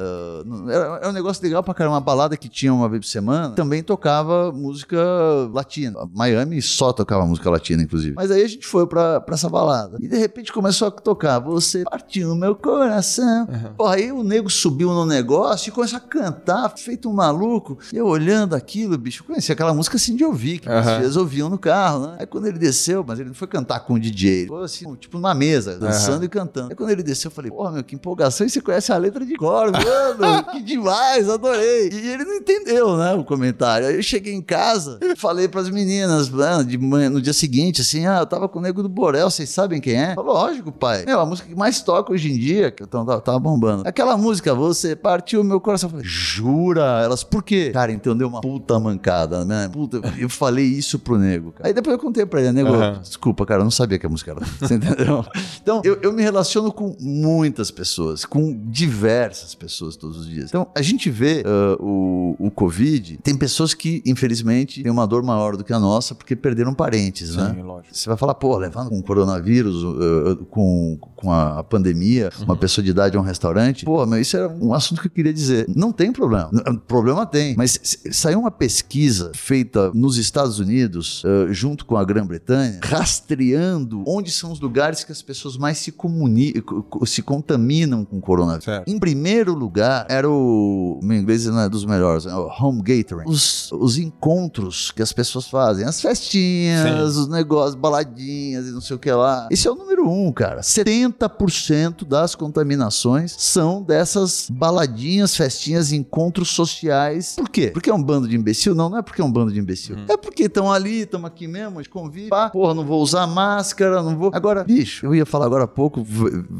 não- era, era um negócio legal pra caramba, uma balada que tinha uma vez por semana. Também tocava música latina. Miami só tocava música latina, inclusive. Mas aí a gente foi pra, pra essa balada. E de repente começou a tocar. Você partiu meu coração. Porra, aí o nego subiu no negócio e começou a cantar, feito um maluco. E eu olhando aquilo, bicho, conhecia aquela música assim de ouvir, que filhas ouviam no carro, né? Aí quando ele desceu, mas ele não foi cantar com o DJ, ele foi assim, tipo numa mesa, dançando Aham. e cantando. Aí quando ele desceu, eu falei, porra, meu, que empolgação, e você conhece a letra de cor, mano, que demais, adorei. E ele não entendeu, né, o comentário. Aí eu cheguei em casa, falei pras meninas, né, de manhã, no dia seguinte, assim, ah, eu tava com o Nego do Borel, vocês sabem quem é? Falou, lógico, pai. Meu, a música que mais toca hoje em dia, que eu tava, tava bombando. Aquela música, você partiu meu coração. Eu falei, jura? Elas, por quê? Cara, então deu uma puta mancada, né? Puta, eu falei isso pro Nego, cara. Aí depois eu contei pra ele, Nego, Aham. desculpa, cara, eu não sabia que a música era. Você entendeu? Então, eu, eu me relaciono com muitas pessoas, com diversas pessoas todos os dias. Então, a gente vê ah, o, o Covid, tem pessoas que, infelizmente, têm uma dor maior do que a nossa porque perderam parentes, né? Sim, lógico. Você vai falar, pô, levando com o coronavírus, uh, uh, com, com a, a uma pessoa de idade a um restaurante, pô, mas isso era um assunto que eu queria dizer. Não tem problema. Problema tem. Mas saiu uma pesquisa feita nos Estados Unidos, uh, junto com a Grã-Bretanha, rastreando onde são os lugares que as pessoas mais se comunicam, se contaminam com o coronavírus. Certo. Em primeiro lugar, era o. Meu inglês não é dos melhores, é o home gathering. Os, os encontros que as pessoas fazem, as festinhas, os negócios, baladinhas e não sei o que lá. Esse é o número um, cara. 90% das contaminações são dessas baladinhas, festinhas, encontros sociais. Por quê? Porque é um bando de imbecil? Não, não é porque é um bando de imbecil. Hum. É porque estão ali, estamos aqui mesmo, de convite. Pá, porra, não vou usar máscara, não vou. Agora, bicho, eu ia falar agora há pouco,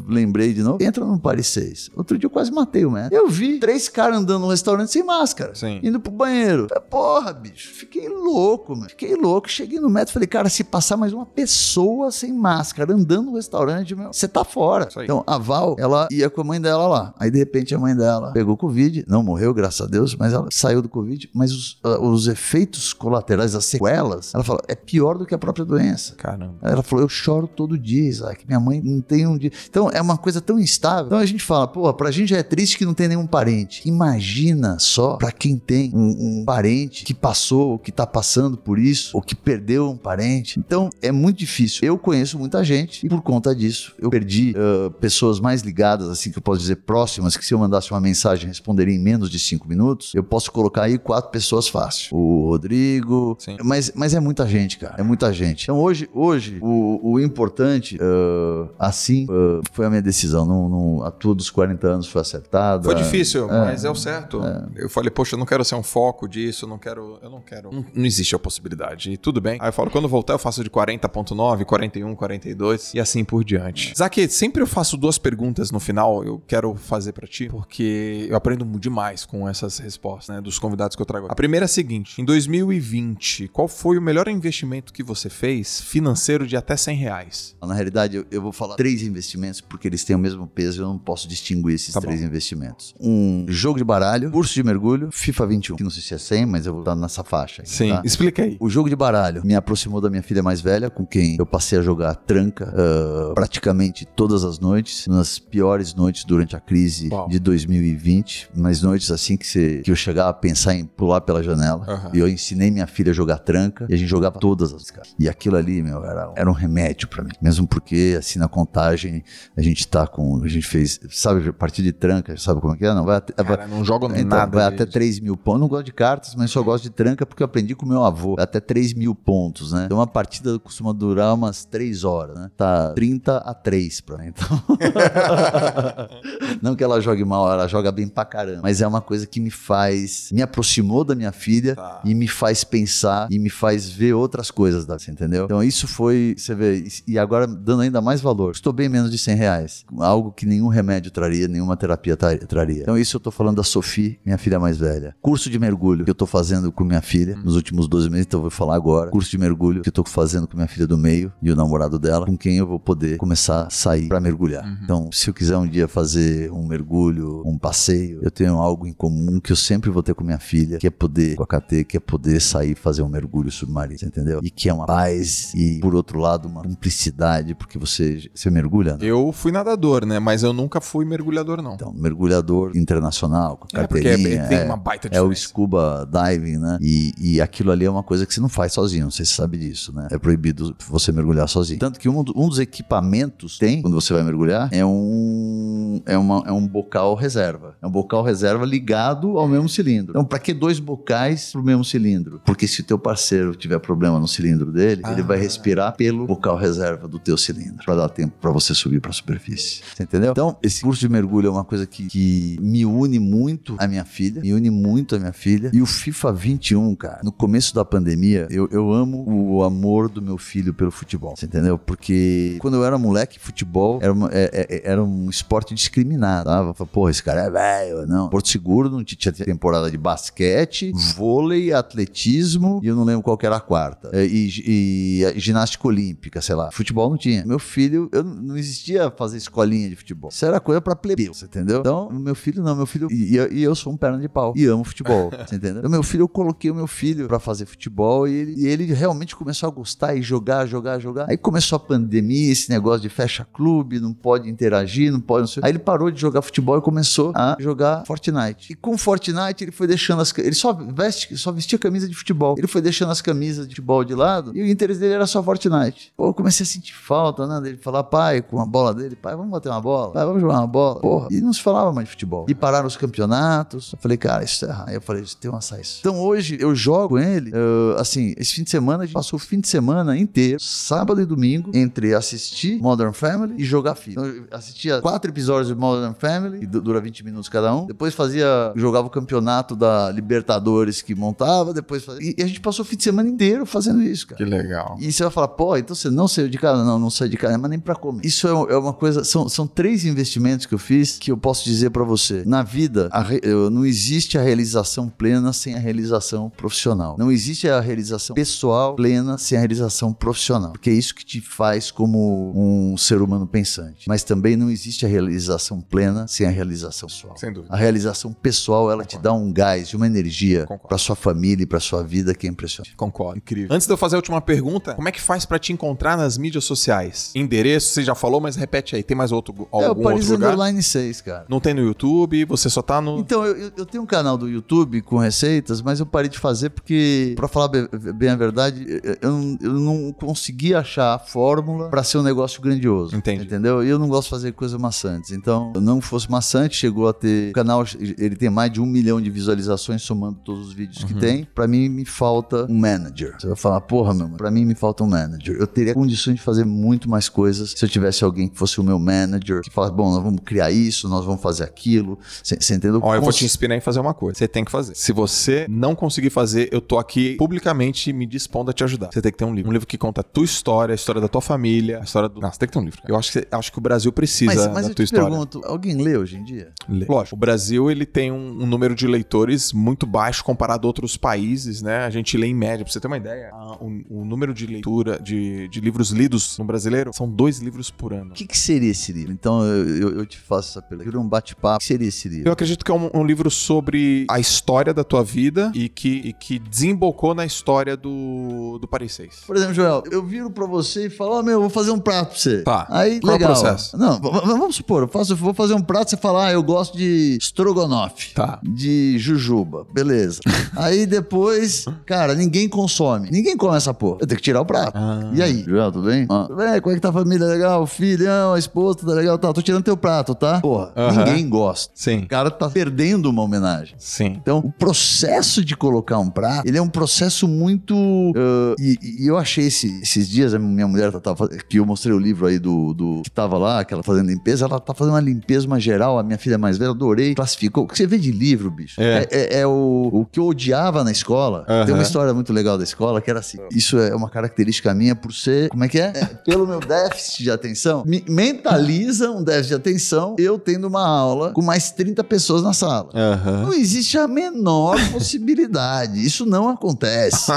lembrei de novo. Entra no Paris 6. Outro dia eu quase matei o médico. Eu vi três caras andando no restaurante sem máscara. Sim. Indo pro banheiro. Porra, bicho. Fiquei louco, mano. Fiquei louco. Cheguei no médico e falei, cara, se passar mais uma pessoa sem máscara andando no restaurante, você tá fora. Então, a Val, ela ia com a mãe dela lá. Aí, de repente, a mãe dela pegou Covid. Não morreu, graças a Deus, mas ela saiu do Covid. Mas os, uh, os efeitos colaterais, as sequelas, ela falou, é pior do que a própria doença. Caramba. Ela falou, eu choro todo dia, Isaac. Minha mãe não tem um dia. Então, é uma coisa tão instável. Então, a gente fala, pô, pra gente já é triste que não tem nenhum parente. Imagina só pra quem tem um, um parente que passou, ou que tá passando por isso, ou que perdeu um parente. Então, é muito difícil. Eu conheço muita gente e por conta disso, eu perdi uh, pessoas mais ligadas, assim que eu posso dizer, próximas, que se eu mandasse uma mensagem responderia em menos de cinco minutos. Eu posso colocar aí quatro pessoas fácil. O Rodrigo. Mas, mas é muita gente, cara. É muita gente. Então, hoje, hoje o, o importante, uh, assim, uh, foi a minha decisão. Não, não, a tua dos 40 anos foi acertada. Foi difícil, é, mas é o certo. É. Eu falei, poxa, eu não quero ser um foco disso, eu não quero. Eu não quero. Não, não existe a possibilidade. E tudo bem. Aí eu falo, quando voltar, eu faço de 40.9, 41, 42 e assim por diante. Zaque, sempre eu faço duas perguntas no final, eu quero fazer para ti, porque eu aprendo demais com essas respostas, né, dos convidados que eu trago. A primeira é a seguinte: em 2020, qual foi o melhor investimento que você fez financeiro de até 100 reais? Na realidade, eu, eu vou falar três investimentos porque eles têm o mesmo peso, eu não posso distinguir esses tá três bom. investimentos. Um jogo de baralho, curso de mergulho, FIFA 21, que não sei se é 100, mas eu vou estar nessa faixa. Sim, tá? explica aí. O jogo de baralho me aproximou da minha filha mais velha, com quem eu passei a jogar tranca uh, praticamente todas as noites, nas piores noites durante a crise Uau. de 2020, mas noites assim que, você, que eu chegava a pensar em pular pela janela. Uhum. E eu ensinei minha filha a jogar tranca e a gente jogava todas as caras. E aquilo ali, meu, era, era um remédio para mim. Mesmo porque, assim, na contagem, a gente tá com. A gente fez, sabe, partida de tranca, sabe como é que é? Não, vai até, Cara, vai, não jogo então, nada. Vai até 3 mil pontos. Não gosto de cartas, mas só gosto de tranca porque eu aprendi com meu avô. Até 3 mil pontos, né? Então uma partida costuma durar umas 3 horas, né? Tá 30 a 3 pra mim. Então... não que ela jogue mal, ela joga bem pra caramba. Mas é uma coisa que me faz. Me aproximou da minha filha tá. e me faz pensar e me faz ver outras coisas da você entendeu? Então isso foi, você vê, e agora dando ainda mais valor. Estou bem menos de 100 reais. Algo que nenhum remédio traria, nenhuma terapia traria. Então isso eu tô falando da Sophie, minha filha mais velha. Curso de mergulho que eu tô fazendo com minha filha nos últimos 12 meses, então eu vou falar agora. Curso de mergulho que eu tô fazendo com minha filha do meio e o namorado dela, com quem eu vou poder começar a sair para mergulhar. Uhum. Então, se eu quiser um dia fazer um mergulho, um passeio, eu tenho algo em comum que eu sempre vou ter com minha filha, que é poder, com a KT, que é poder sair fazer um mergulho submarino, entendeu? E que é uma paz e, por outro lado, uma cumplicidade, porque você, você mergulha. Né? Eu fui nadador, né? Mas eu nunca fui mergulhador, não. Então, mergulhador internacional, com é, carteirinha. É, tem uma baita diferença. É o scuba diving, né? E, e aquilo ali é uma coisa que você não faz sozinho, não sei se você sabe disso, né? É proibido você mergulhar sozinho. Tanto que um, um dos equipamentos tem, quando você vai mergulhar, é um, é, uma, é um bocal reserva. É um bocal reserva ligado ao mesmo cilindro. Então, para que dois bocais pro mesmo cilindro? Porque se o teu parceiro tiver problema no cilindro dele, ah. ele vai respirar pelo bocal reserva do teu cilindro, para dar tempo para você subir para a superfície. Você entendeu? Então, esse curso de mergulho é uma coisa que, que me une muito à minha filha, me une muito à minha filha. E o FIFA 21, cara, no começo da pandemia, eu, eu amo o amor do meu filho pelo futebol. Você entendeu? Porque quando eu era moleque, futebol era, uma, é, é, era um esporte discriminado. Falei, Porra, esse cara é velho. Não. Porto Seguro não tinha temporada de basquete, vôlei, atletismo e eu não lembro qual era a quarta. É, e, e, e ginástica olímpica, sei lá. Futebol não tinha. Meu filho, eu não existia fazer escolinha de futebol. Isso era coisa pra plebeu, você entendeu? Então, meu filho não, meu filho. E, e eu sou um perna de pau e amo futebol, você entendeu? Então, meu filho, eu coloquei o meu filho pra fazer futebol e ele, e ele realmente começou a gostar e jogar, jogar, jogar. Aí começou a pandemia, esse negócio de fecha clube, não pode interagir, não pode. Não sei. Aí ele parou de jogar futebol e começou a jogar Fortnite. E com Fortnite ele foi deixando as ele só veste, só vestia camisa de futebol. Ele foi deixando as camisas de futebol de lado e o interesse dele era só Fortnite. Pô, eu comecei a sentir falta, né? Dele falar, pai, com a bola dele, pai, vamos bater uma bola, pai, vamos jogar uma bola. Porra. E não se falava mais de futebol. E pararam os campeonatos. Eu falei, cara, isso é errado. Aí eu falei, tem uma saída. Então hoje eu jogo ele, assim, esse fim de semana, a gente passou o fim de semana inteiro, sábado e domingo, entre assistir Modern Family e jogar FIFA. Então, assistia quatro episódios de Modern Family, que dura 20 minutos cada um. Depois fazia, jogava o campeonato da Libertadores que montava, depois fazia, e a gente passou o fim de semana inteiro fazendo isso, cara. Que legal. E você vai falar, pô, então você não saiu de casa? Não, não saí de casa, mas nem pra comer. Isso é, é uma coisa, são, são três investimentos que eu fiz que eu posso dizer pra você. Na vida, re, não existe a realização plena sem a realização profissional. Não existe a realização pessoal plena sem a realização profissional. Porque é isso que te faz como um ser humano pensante. Mas também não existe a realização plena sem a realização pessoal. Sem dúvida. A realização pessoal, ela Concordo. te dá um gás uma energia pra sua família e pra sua vida que é impressionante. Concordo. Incrível. Antes de eu fazer a última pergunta, como é que faz pra te encontrar nas mídias sociais? Endereço, você já falou, mas repete aí. Tem mais outro, algum é o outro Paris lugar? Underline 6, cara. Não tem no YouTube, você só tá no. Então, eu, eu- tenho um canal do YouTube com receitas, mas eu parei de fazer porque, pra falar be- bem a verdade, eu, eu não- consegui achar a fórmula pra ser um negócio grandioso. Entendi. Entendeu? E eu não gosto de fazer coisas maçantes. Então, não fosse maçante, chegou a ter. O canal ele tem mais de um milhão de visualizações, somando todos os vídeos que tem. Pra mim, me falta um manager. Você vai falar, porra, meu, pra mim me falta um manager. Eu teria condições de fazer muito mais coisas se eu tivesse alguém que fosse o meu manager, que falasse, bom, nós vamos criar isso, nós vamos fazer aquilo. Você entendeu? Ó, eu vou te inspirar em fazer uma coisa. Você tem que fazer. Se você não conseguir fazer, eu tô aqui publicamente me dispondo a te ajudar. Você tem que ter um livro. Um livro que conta a tua história, a história da tua família, a história do. Não, você tem que ter um livro. cara. Eu acho que, acho que o Brasil precisa Mas, mas da eu tua te história. pergunto, alguém lê hoje em dia? Lê. Lógico, o Brasil ele tem um, um número de leitores muito baixo comparado a outros países, né? A gente lê em média, pra você ter uma ideia, a- o, o número de leitura de, de livros lidos no brasileiro são dois livros por ano. O que, que seria esse livro? Então eu, eu- eu te faço essa pergunta. Vira um bate-papo. O que seria esse livro? Eu acredito que é um, um livro sobre a história da tua vida e que, e que desembocou na história do, do Paris 6. Por exemplo, Joel, eu viro pra você e falo, ó, meu, eu vou fazer um prato pra você. Tá. Aí, Qual é o legal. processo? Não, vamos supor, eu, faço, vou fazer um prato, você fala, ah, eu gosto de estrogonofe. Tá. De jujuba. Beleza. Aí depois, cara, ninguém consome. Ninguém come essa porra. Eu tenho que tirar o prato. Ah. E aí, Joel, tudo bem? Ah, tudo bem? Como é que tá a família? Legal? O filhão, a esposa, tá legal? Tá, tô tirando teu prato, tá? Porra, Aham. ninguém gosta. Sim. O cara tá perdendo uma homenagem. Sim. Então, o processo de colocar um prato, ele é um processo muito. ah, e, e eu achei esse- esses dias, a minha mulher tava, que eu mostrei o livro aí do, do que tava lá, que ela fazendo limpeza, ela tá fazendo uma limpeza uma geral, a minha filha mais velha, adorei, classificou. O que você vê de livro, bicho? É. É, é o, o que eu odiava na escola. Aham. Tem uma história muito legal da escola que era assim. Isso é uma característica minha por ser. Como é que é? É, pelo meu déficit de atenção. Me mentaliza um déficit de atenção eu tendo uma aula com mais 30 pessoas na sala. Aham. Não existe a menor possibilidade. Isso não acontece.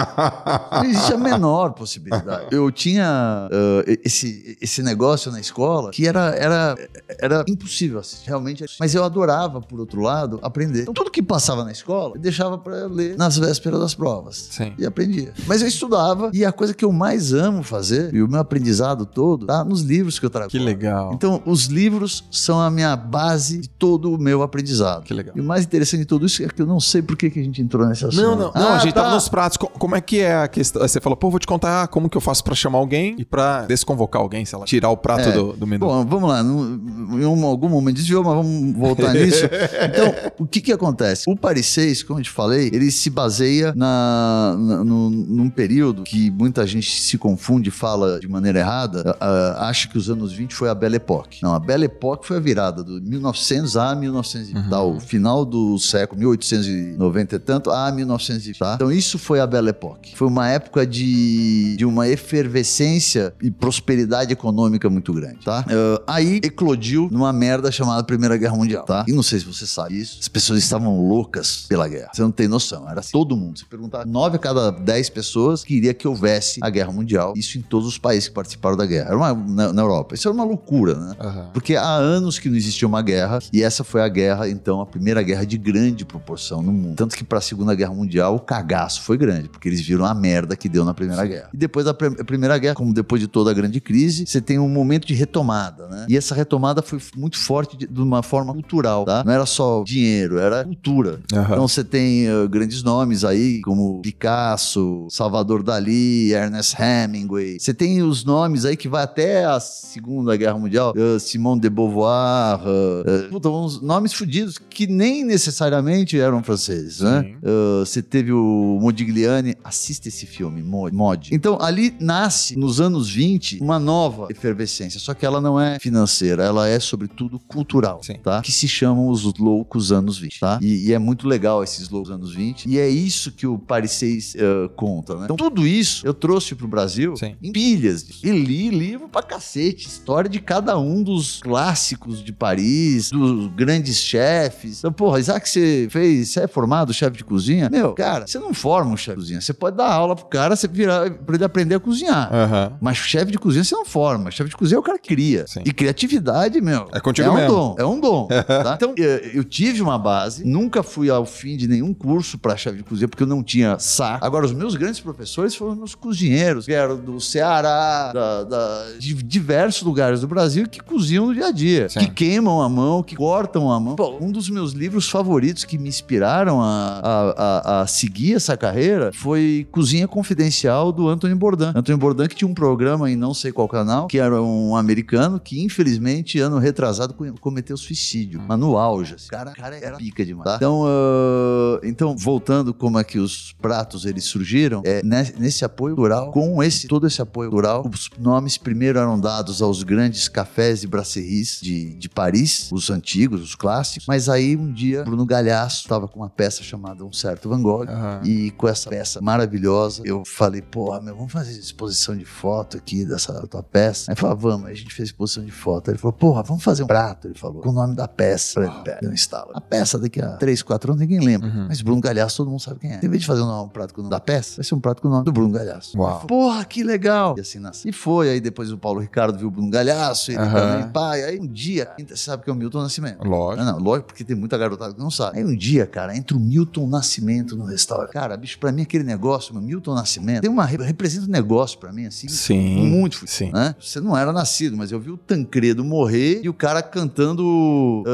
Não existe a menor possibilidade. Eu tinha ah, esse, esse negócio na escola que era, era, era impossível assistir, realmente. Mas eu adorava, por outro lado, aprender. Então, tudo que passava na escola, eu deixava para ler nas vésperas das provas. Sim. E aprendia. Mas eu estudava, e a coisa que eu mais amo fazer, e o meu aprendizado todo, tá nos livros que eu trago. Que legal. Então, os livros são a minha base de todo o meu aprendizado. Que legal. E o mais interessante de tudo isso é que eu não sei por que, que a gente entrou nesse assunto. Não, não, não, Ah, a gente tá. tava nos pratos. Co- Como é que é a questão? Você falou, pô, vou te contar como que eu faço pra chamar alguém e pra desconvocar alguém, sei lá, tirar o prato É. do, do menu. Bom, vamos lá. Em um- algum momento desviou, mas vamos voltar nisso. Então, o que que acontece? O Paris 6, como eu te falei, ele se baseia na, na- no- num período que muita gente se confunde e fala de maneira errada, ah, acha que os anos 20 foi a Belle Époque. Não, a Belle Époque foi a virada do 1900 a 1900, e tal, o final do século 1890 e tanto a 1900, e- tá? Então isso foi a Belle Époque. Foi uma época de, de uma efervescência e prosperidade econômica muito grande, tá? Ah, aí eclodiu numa merda chamada Primeira Guerra Mundial, tá? E não sei se você sabe isso, as pessoas estavam loucas pela guerra. Você não tem noção, era assim, todo mundo. Se perguntar, 9 a cada 10 pessoas queria que houvesse a Guerra Mundial. Isso em todos os países que participaram da guerra. Era uma, na, na Europa. Isso era uma loucura, né? Aham. Porque há anos que não existia uma guerra, e essa foi a guerra, então, a primeira guerra de grande proporção no mundo. Tanto que para a Segunda Guerra Mundial o cagaço foi grande, porque eles viram a merda que deu na Primeira Guerra. E depois da Primeira Guerra, como depois de toda a grande crise, você tem um momento de retomada, né? E essa retomada foi muito forte de, de uma forma cultural, tá? Não era só dinheiro, era cultura. Aham. Então você tem uh, grandes nomes aí, como Picasso, Salvador Dali, Ernest Hemingway. Você tem os nomes aí que vai até a Segunda Guerra Mundial, uh, Simone de Beauvoir, uh, puta, uns nomes fudidos que nem necessariamente eram franceses, né? Sim. Você teve o Modigliani, assista esse filme. Mod. Então ali nasce, nos anos 20, uma nova efervescência, só que ela não é financeira, ela é sobretudo cultural, Sim. tá? Que se chamam os loucos anos 20, tá? E, e é muito legal esses loucos anos 20, e é isso que o Paris 6 uh, conta, né? Então tudo isso eu trouxe pro Brasil Sim. em pilhas. E li livro pra cacete, história de cada um dos clássicos de Paris, dos grandes chefes. Então, porra, Isaac, você fez, você é formado chefe de cozinha? Meu, cara, você não forma um chefe de cozinha. Você pode dar aula pro cara, você virar, pra ele aprender a cozinhar. Aham. Mas chefe de cozinha você não forma. Chefe de cozinha é o cara que cria. Sim. E criatividade, meu. É contigo é um mesmo. dom. É um dom. tá? Então, eh, eu tive uma base, nunca fui ao fim de nenhum curso para chefe de cozinha, porque eu não tinha saco. Agora, os meus grandes professores foram meus cozinheiros, que eram do Ceará, da- da- de diversos lugares do Brasil, que cozinham no dia a dia. Sim. Que queimam a mão, que cortam a mão. Pô, um dos meus livros favoritos que me inspiraram a, a- a- a seguir essa carreira foi Cozinha Confidencial do Anthony Bourdain. Anthony Bourdain que tinha um programa em não sei qual canal, que era um americano que infelizmente ano retrasado co- cometeu suicídio, mas no auge. assim. O cara, cara era pica demais. tá? Então, ah, então, voltando como é que os pratos eles surgiram, é ne- nesse apoio cultural, com esse todo esse apoio cultural, os nomes primeiro eram dados aos grandes cafés e brasseries de, de Paris, os antigos, os clássicos, mas aí um dia Bruno Galhaço estava com uma peça chamada Um Certo Van Gogh, Aham. e com essa peça maravilhosa, eu falei, porra, meu, vamos fazer exposição de foto aqui dessa tua peça. Aí falou, vamos, aí a gente fez exposição de foto. Ele falou, porra, vamos fazer um prato, ele falou, com o nome da peça. Eu falei, um estalo. A peça daqui a 3, 4 anos ninguém lembra. Uhum. Mas Bruno Galhaço todo mundo sabe quem é. Em vez de fazer um, prato com o nome da peça, vai ser um prato com o nome do Bruno Galhaço. Uau. Eu Porra, que legal. E assim nasceu. E foi, aí depois o Paulo Ricardo viu o Bruno Galhaço, ele Aham. também, pai. Aí um dia, você sabe que é o Milton Nascimento. Lógico. Não, não, lógico, porque tem muita garotada que não sabe. Aí um dia, cara, entra o Milton Nascimento no restaurante. Cara, bicho, pra mim aquele negócio, meu Milton Nascimento, tem uma, representa um negócio pra mim, assim, Sim. muito Sim. né? Você não era nascido, mas eu vi o Tancredo morrer e o cara cantando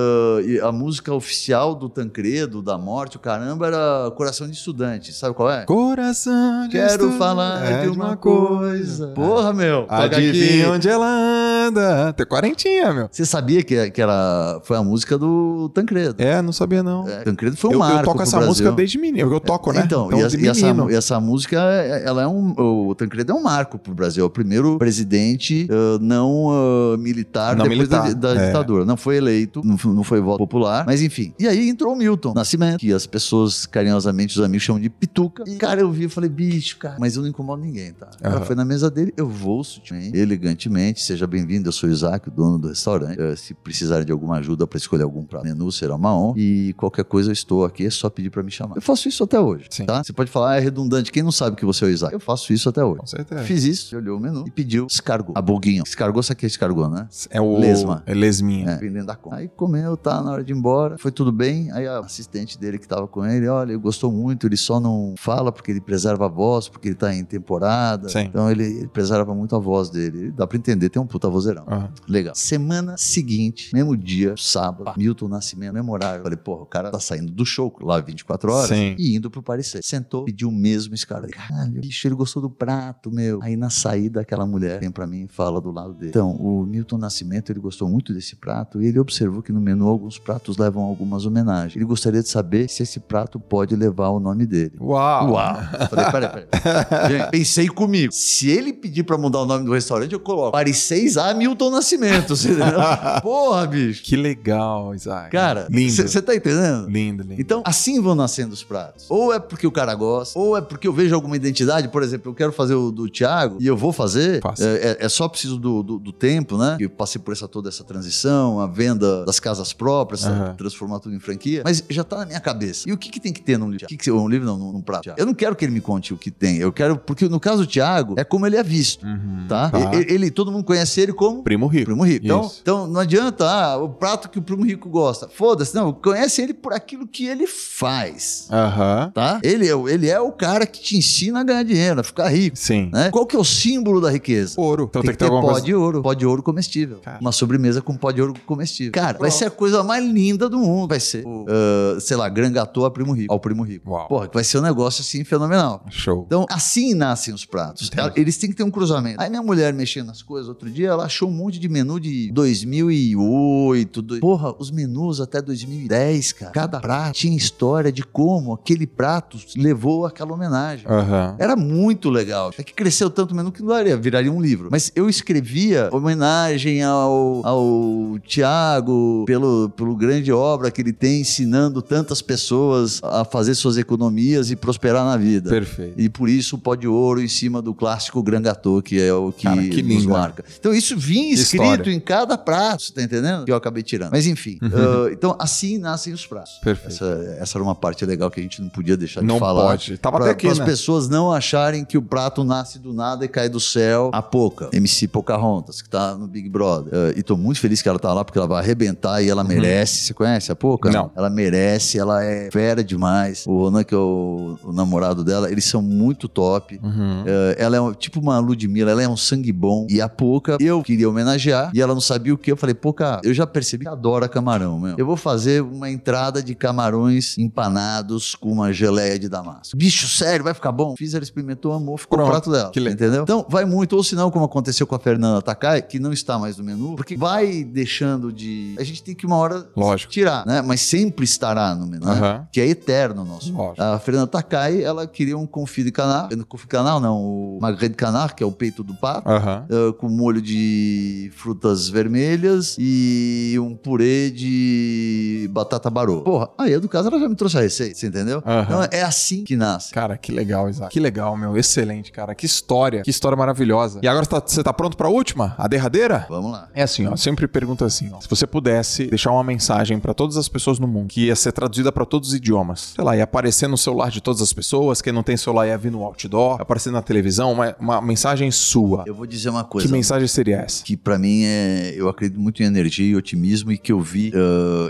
e a música oficial do Tancredo, da morte, o caramba, era Coração de Estudante. Sabe qual é? Coração de Quero estudante falar é de uma coisa. Porra, meu. Adivinha aqui. onde ela anda. Tem quarentinha, meu. Você sabia que, que era, foi a música do Tancredo? É, não sabia não. É, Tancredo foi um eu, marco eu toco essa Brasil. música desde menino. Eu toco, né? Então, e, essa, de e essa, e essa música, é- ela é um. O Tancredo é um marco pro Brasil. É o primeiro presidente ah, não ah, militar Não depois da, militar, da é. ditadura. Não foi eleito, não foi, não foi voto popular, mas enfim. E aí entrou o Milton Nascimento, que as pessoas carinhosamente, os amigos chamam de pituca. E, cara, eu vi e falei, bicho, cara, mas eu não incomodo ninguém, tá? Cara Aham. foi na mesa dele, eu vou sutilmente, elegantemente, seja bem-vindo, eu sou o Isaac, o dono do restaurante. Eh, se precisar de alguma ajuda para escolher algum prato menu, será uma honra. E qualquer coisa eu estou aqui, é só pedir para me chamar. Eu faço isso até hoje, Sim. tá? Você pode falar, ah, é redundante, quem não sabe que você é o Isaac? Eu faço isso até hoje. Com certeza. Fiz isso, olhou o menu e pediu escargot. A boguinho. Escargot, sabe o que é né? É o... Lesma. É lesminha. É, vendendo da conta. Aí comeu, tá na hora de ir embora, foi tudo bem. Aí a assistente dele que tava com ele, olha, ele gostou muito, ele só não fala porque ele preserva a voz, porque ele tá em temporada. Sim. Então ele, ele preserva muito a voz dele. Dá pra entender, tem um puta vozeirão. Aham. Legal. Semana seguinte, mesmo dia, sábado, Milton Nascimento, mesmo horário. Falei, porra, o cara tá saindo do show lá 24 horas Sim. e indo pro 6. Sentou, pediu o mesmo escala. Caralho, bicho, ele gostou do prato, meu. Aí na saída, aquela mulher vem pra mim e fala do lado dele. Então, o Milton Nascimento, ele gostou muito desse prato e ele observou que no menu alguns pratos levam algumas homenagens. Ele gostaria de saber se esse prato pode levar o nome dele. Uau. Uau! Falei, peraí, peraí. Gente, pensei comigo. Se ele pedir pra mudar o nome do restaurante, eu coloco Paris 6A Milton Nascimento. você entendeu? Porra, bicho. Que legal, Isaac. Cara, lindo. você tá entendendo? Lindo, lindo. Então, assim vão nascendo os pratos. Ou é porque o cara gosta, ou é porque eu vejo alguma identidade. Por exemplo, eu quero fazer o do Thiago e eu vou fazer. É, é- é só preciso do, do, do tempo, né? Eu passei por essa toda essa transição, a venda das casas próprias, sabe? transformar tudo em franquia. Mas já tá na minha cabeça. E o que, que tem que ter num livro? O que que- um livro não, num, num prato. Eu não quero que ele me conte o que tem. Eu quero. Porque no caso do Thiago, é como ele é visto. Uhum. Tá? Tá. Ele, ele- todo mundo conhece ele como? Primo rico. Primo rico. Então, Isso. então não adianta, ah, o prato que o primo rico gosta. Foda-se, não, conhece ele por aquilo que ele faz. Aham. Tá? Ele é, o- ele é o cara que te ensina a ganhar dinheiro, a ficar rico. Sim. Né? Qual que é o símbolo da riqueza? Ouro. Então tem, tem, que ter alguma pó coisa. de ouro. Pó de ouro comestível. Cara. Uma sobremesa com pó de ouro comestível. Cara, vai ser a coisa mais linda do mundo. Vai ser, ah, sei lá, Gran Gâteau a Primo Rico. Ao Primo Rico. Uau. Porra, vai ser um negócio assim fenomenal. Show. Então, assim nascem os pratos. Eles têm que ter um cruzamento. Aí minha mulher mexendo nas coisas outro dia, ela achou um monte de menu de 2008. do- Porra, os menus até 2010, cara. Cada prato tinha história de como aquele prato levou aquela homenagem. Aham. Era muito legal. É que cresceu tanto o menu que não daria, viraria um livro. Mas eu escrevia homenagem ao, ao Tiago pelo, pelo grande obra que ele tem ensinando tantas pessoas a fazer suas economias e prosperar na vida. Perfeito. E por isso o pó de ouro em cima do clássico Gran Gâteau, que é o que, Cara, que nos lindo, marca. Então isso vinha escrito História. em cada prato, você tá entendendo? Que eu acabei tirando. Mas enfim, ah, então assim nascem os pratos. Perfeito. Essa, essa era uma parte legal que a gente não podia deixar de Não falar. pode. Tava Pra, até aqui, as né? pessoas não acharem que o prato nasce do nada e cai do céu a pouca. MC Pocahontas, que tá no Big Brother. Ah, e tô muito feliz que ela tá lá, porque ela vai arrebentar e ela merece. Você conhece a? Uhum. Não. Ela merece, ela é fera demais. O Ronan, que é o, o namorado dela, eles são muito top. Uhum. Eh, ela é um- tipo uma Ludmilla, ela é um sangue bom. E a Poca, eu queria homenagear e ela não sabia o que. Eu falei, Poca, eu já percebi que adora camarão, meu. Eu vou fazer uma entrada de camarões empanados com uma geleia de damasco. Bicho, sério, vai ficar bom? Fiz, ela experimentou, amou, ficou Pronto. o prato dela. Que entendeu? Então, vai muito. Ou se não, como aconteceu com a Fernanda Takai, que não está mais no menu, porque vai deixando de... A gente tem que uma hora Lógico. tirar, né? Mas sempre estará no menu, né? Aham. que é eterno nosso. Lógico. A Fernanda Takai, ela queria um confit de canard, não confit de canard não, o magret de canard, que é o peito do pato, Aham. eh, com molho de frutas vermelhas e um purê de batata barô. Porra, aí a do caso ela já me trouxe a receita, você entendeu? Aham. Então é assim que nasce. Cara, que legal, Isaac. Que legal, meu. Excelente, cara. Que história. Que história maravilhosa. E agora você tá, você tá pronto pra última? A derradeira? Vamos lá. É assim, ó, sempre pergunto assim, ó. Se você pudesse deixar uma mensagem pra todas as pessoas no mundo, que ia ser traduzida pra todos os idiomas, sei lá, ia aparecer no celular de todas as pessoas, quem não tem celular ia vir no outdoor, aparecer na televisão, uma, uma mensagem sua. Eu vou dizer uma coisa. Que mensagem seria essa? que pra mim é. Eu acredito muito em energia e otimismo e que eu vi,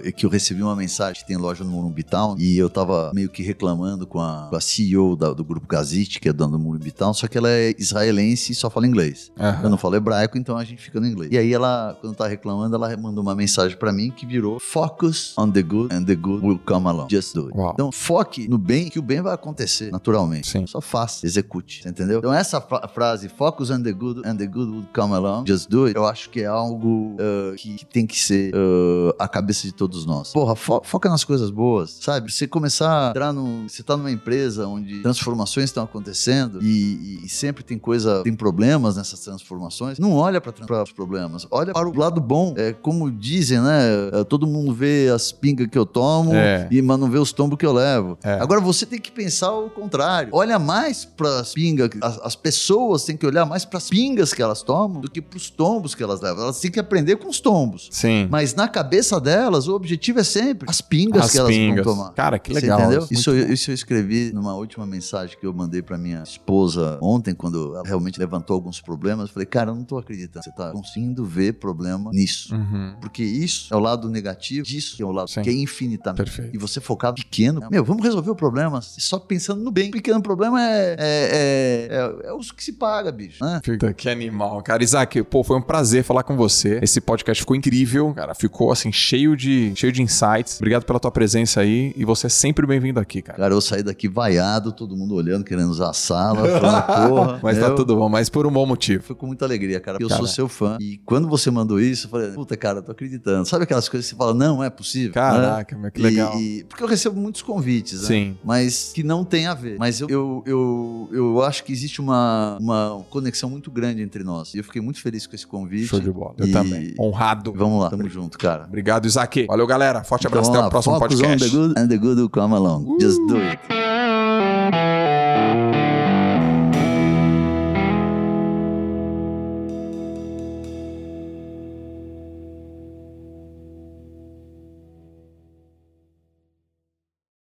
e que eu recebi uma mensagem que tem loja no Morumbi Town e eu tava meio que reclamando com a, com a CEO da- do grupo Gazit, que é dona do Morumbi Town, só que ela é israelense e só fala inglês. Aham. Eu não falo hebraico, então a gente fica no inglês. E aí ela, quando tá reclamando, ela mandou uma mensagem pra mim que virou Focus on the good and the good will come along. Just do it. Então foque no bem, que o bem vai acontecer naturalmente. Sim. Só faça, execute, entendeu? Então essa fra- frase, focus on the good and the good will come along, just do it, eu acho que é algo uh, que, que tem que ser uh, a cabeça de todos nós. Porra, fo- foca nas coisas boas, sabe? Você começar a entrar no... Você tá numa empresa onde transformações estão acontecendo e, e- e sempre tem coisa, tem problemas nessas transformações, não olha para os problemas, olha para o lado bom. É como dizem, né? É, Todo mundo vê as pingas que eu tomo, É. e, mas não vê os tombos que eu levo. É. Agora você tem que pensar o contrário. Olha mais para as pingas, as, as pessoas têm que olhar mais para as pingas que elas tomam do que para os tombos que elas levam. Elas têm que aprender com os tombos. Sim. Mas na cabeça delas, o objetivo é sempre as pingas As que elas pingas. vão tomar. Cara, que Você legal. entendeu? Muito Isso, eu- isso eu escrevi numa última mensagem que eu mandei pra minha esposa ontem, quando ela realmente levantou alguns problemas. Eu falei, cara, eu não tô acreditando. Você tá conseguindo ver problema nisso. Uhum. Porque isso é o lado negativo disso, que é o lado Sim. que é infinitamente. Perfeito. E você focar pequeno. Meu, vamos resolver o problema só pensando no bem. Pequeno problema é, é, é, é, é os que se paga, bicho. Né? Puta, que animal, cara. Isaac, pô, foi um prazer falar com você. Esse podcast ficou incrível, cara. Ficou, assim, cheio de, cheio de insights. Obrigado pela tua presença aí. E você é sempre bem-vindo aqui, cara. Cara, eu saí daqui vaiado, todo mundo olhando, querendo usar a sala, falando, porra. Mas tá eu- tudo bom, mas por um bom motivo. Foi com muita alegria, cara. porque Eu Cara. sou seu fã. E quando você mandou isso, eu falei, puta, cara, eu tô acreditando. Sabe aquelas coisas que você fala, não, é possível? Caraca, né? meu, que legal. E- porque eu recebo muitos convites, né? Sim. Mas que não tem a ver. Mas eu, eu, eu, eu acho que existe uma, uma conexão muito grande entre nós. E eu fiquei muito feliz com esse convite. Show de bola. Eu também. Honrado. Vamos lá, tamo junto, cara. Obrigado, Isaac. Valeu, galera. Forte Então, abraço. vamos Até lá. o próximo Focus podcast. on the good and the good will come along. Just do it.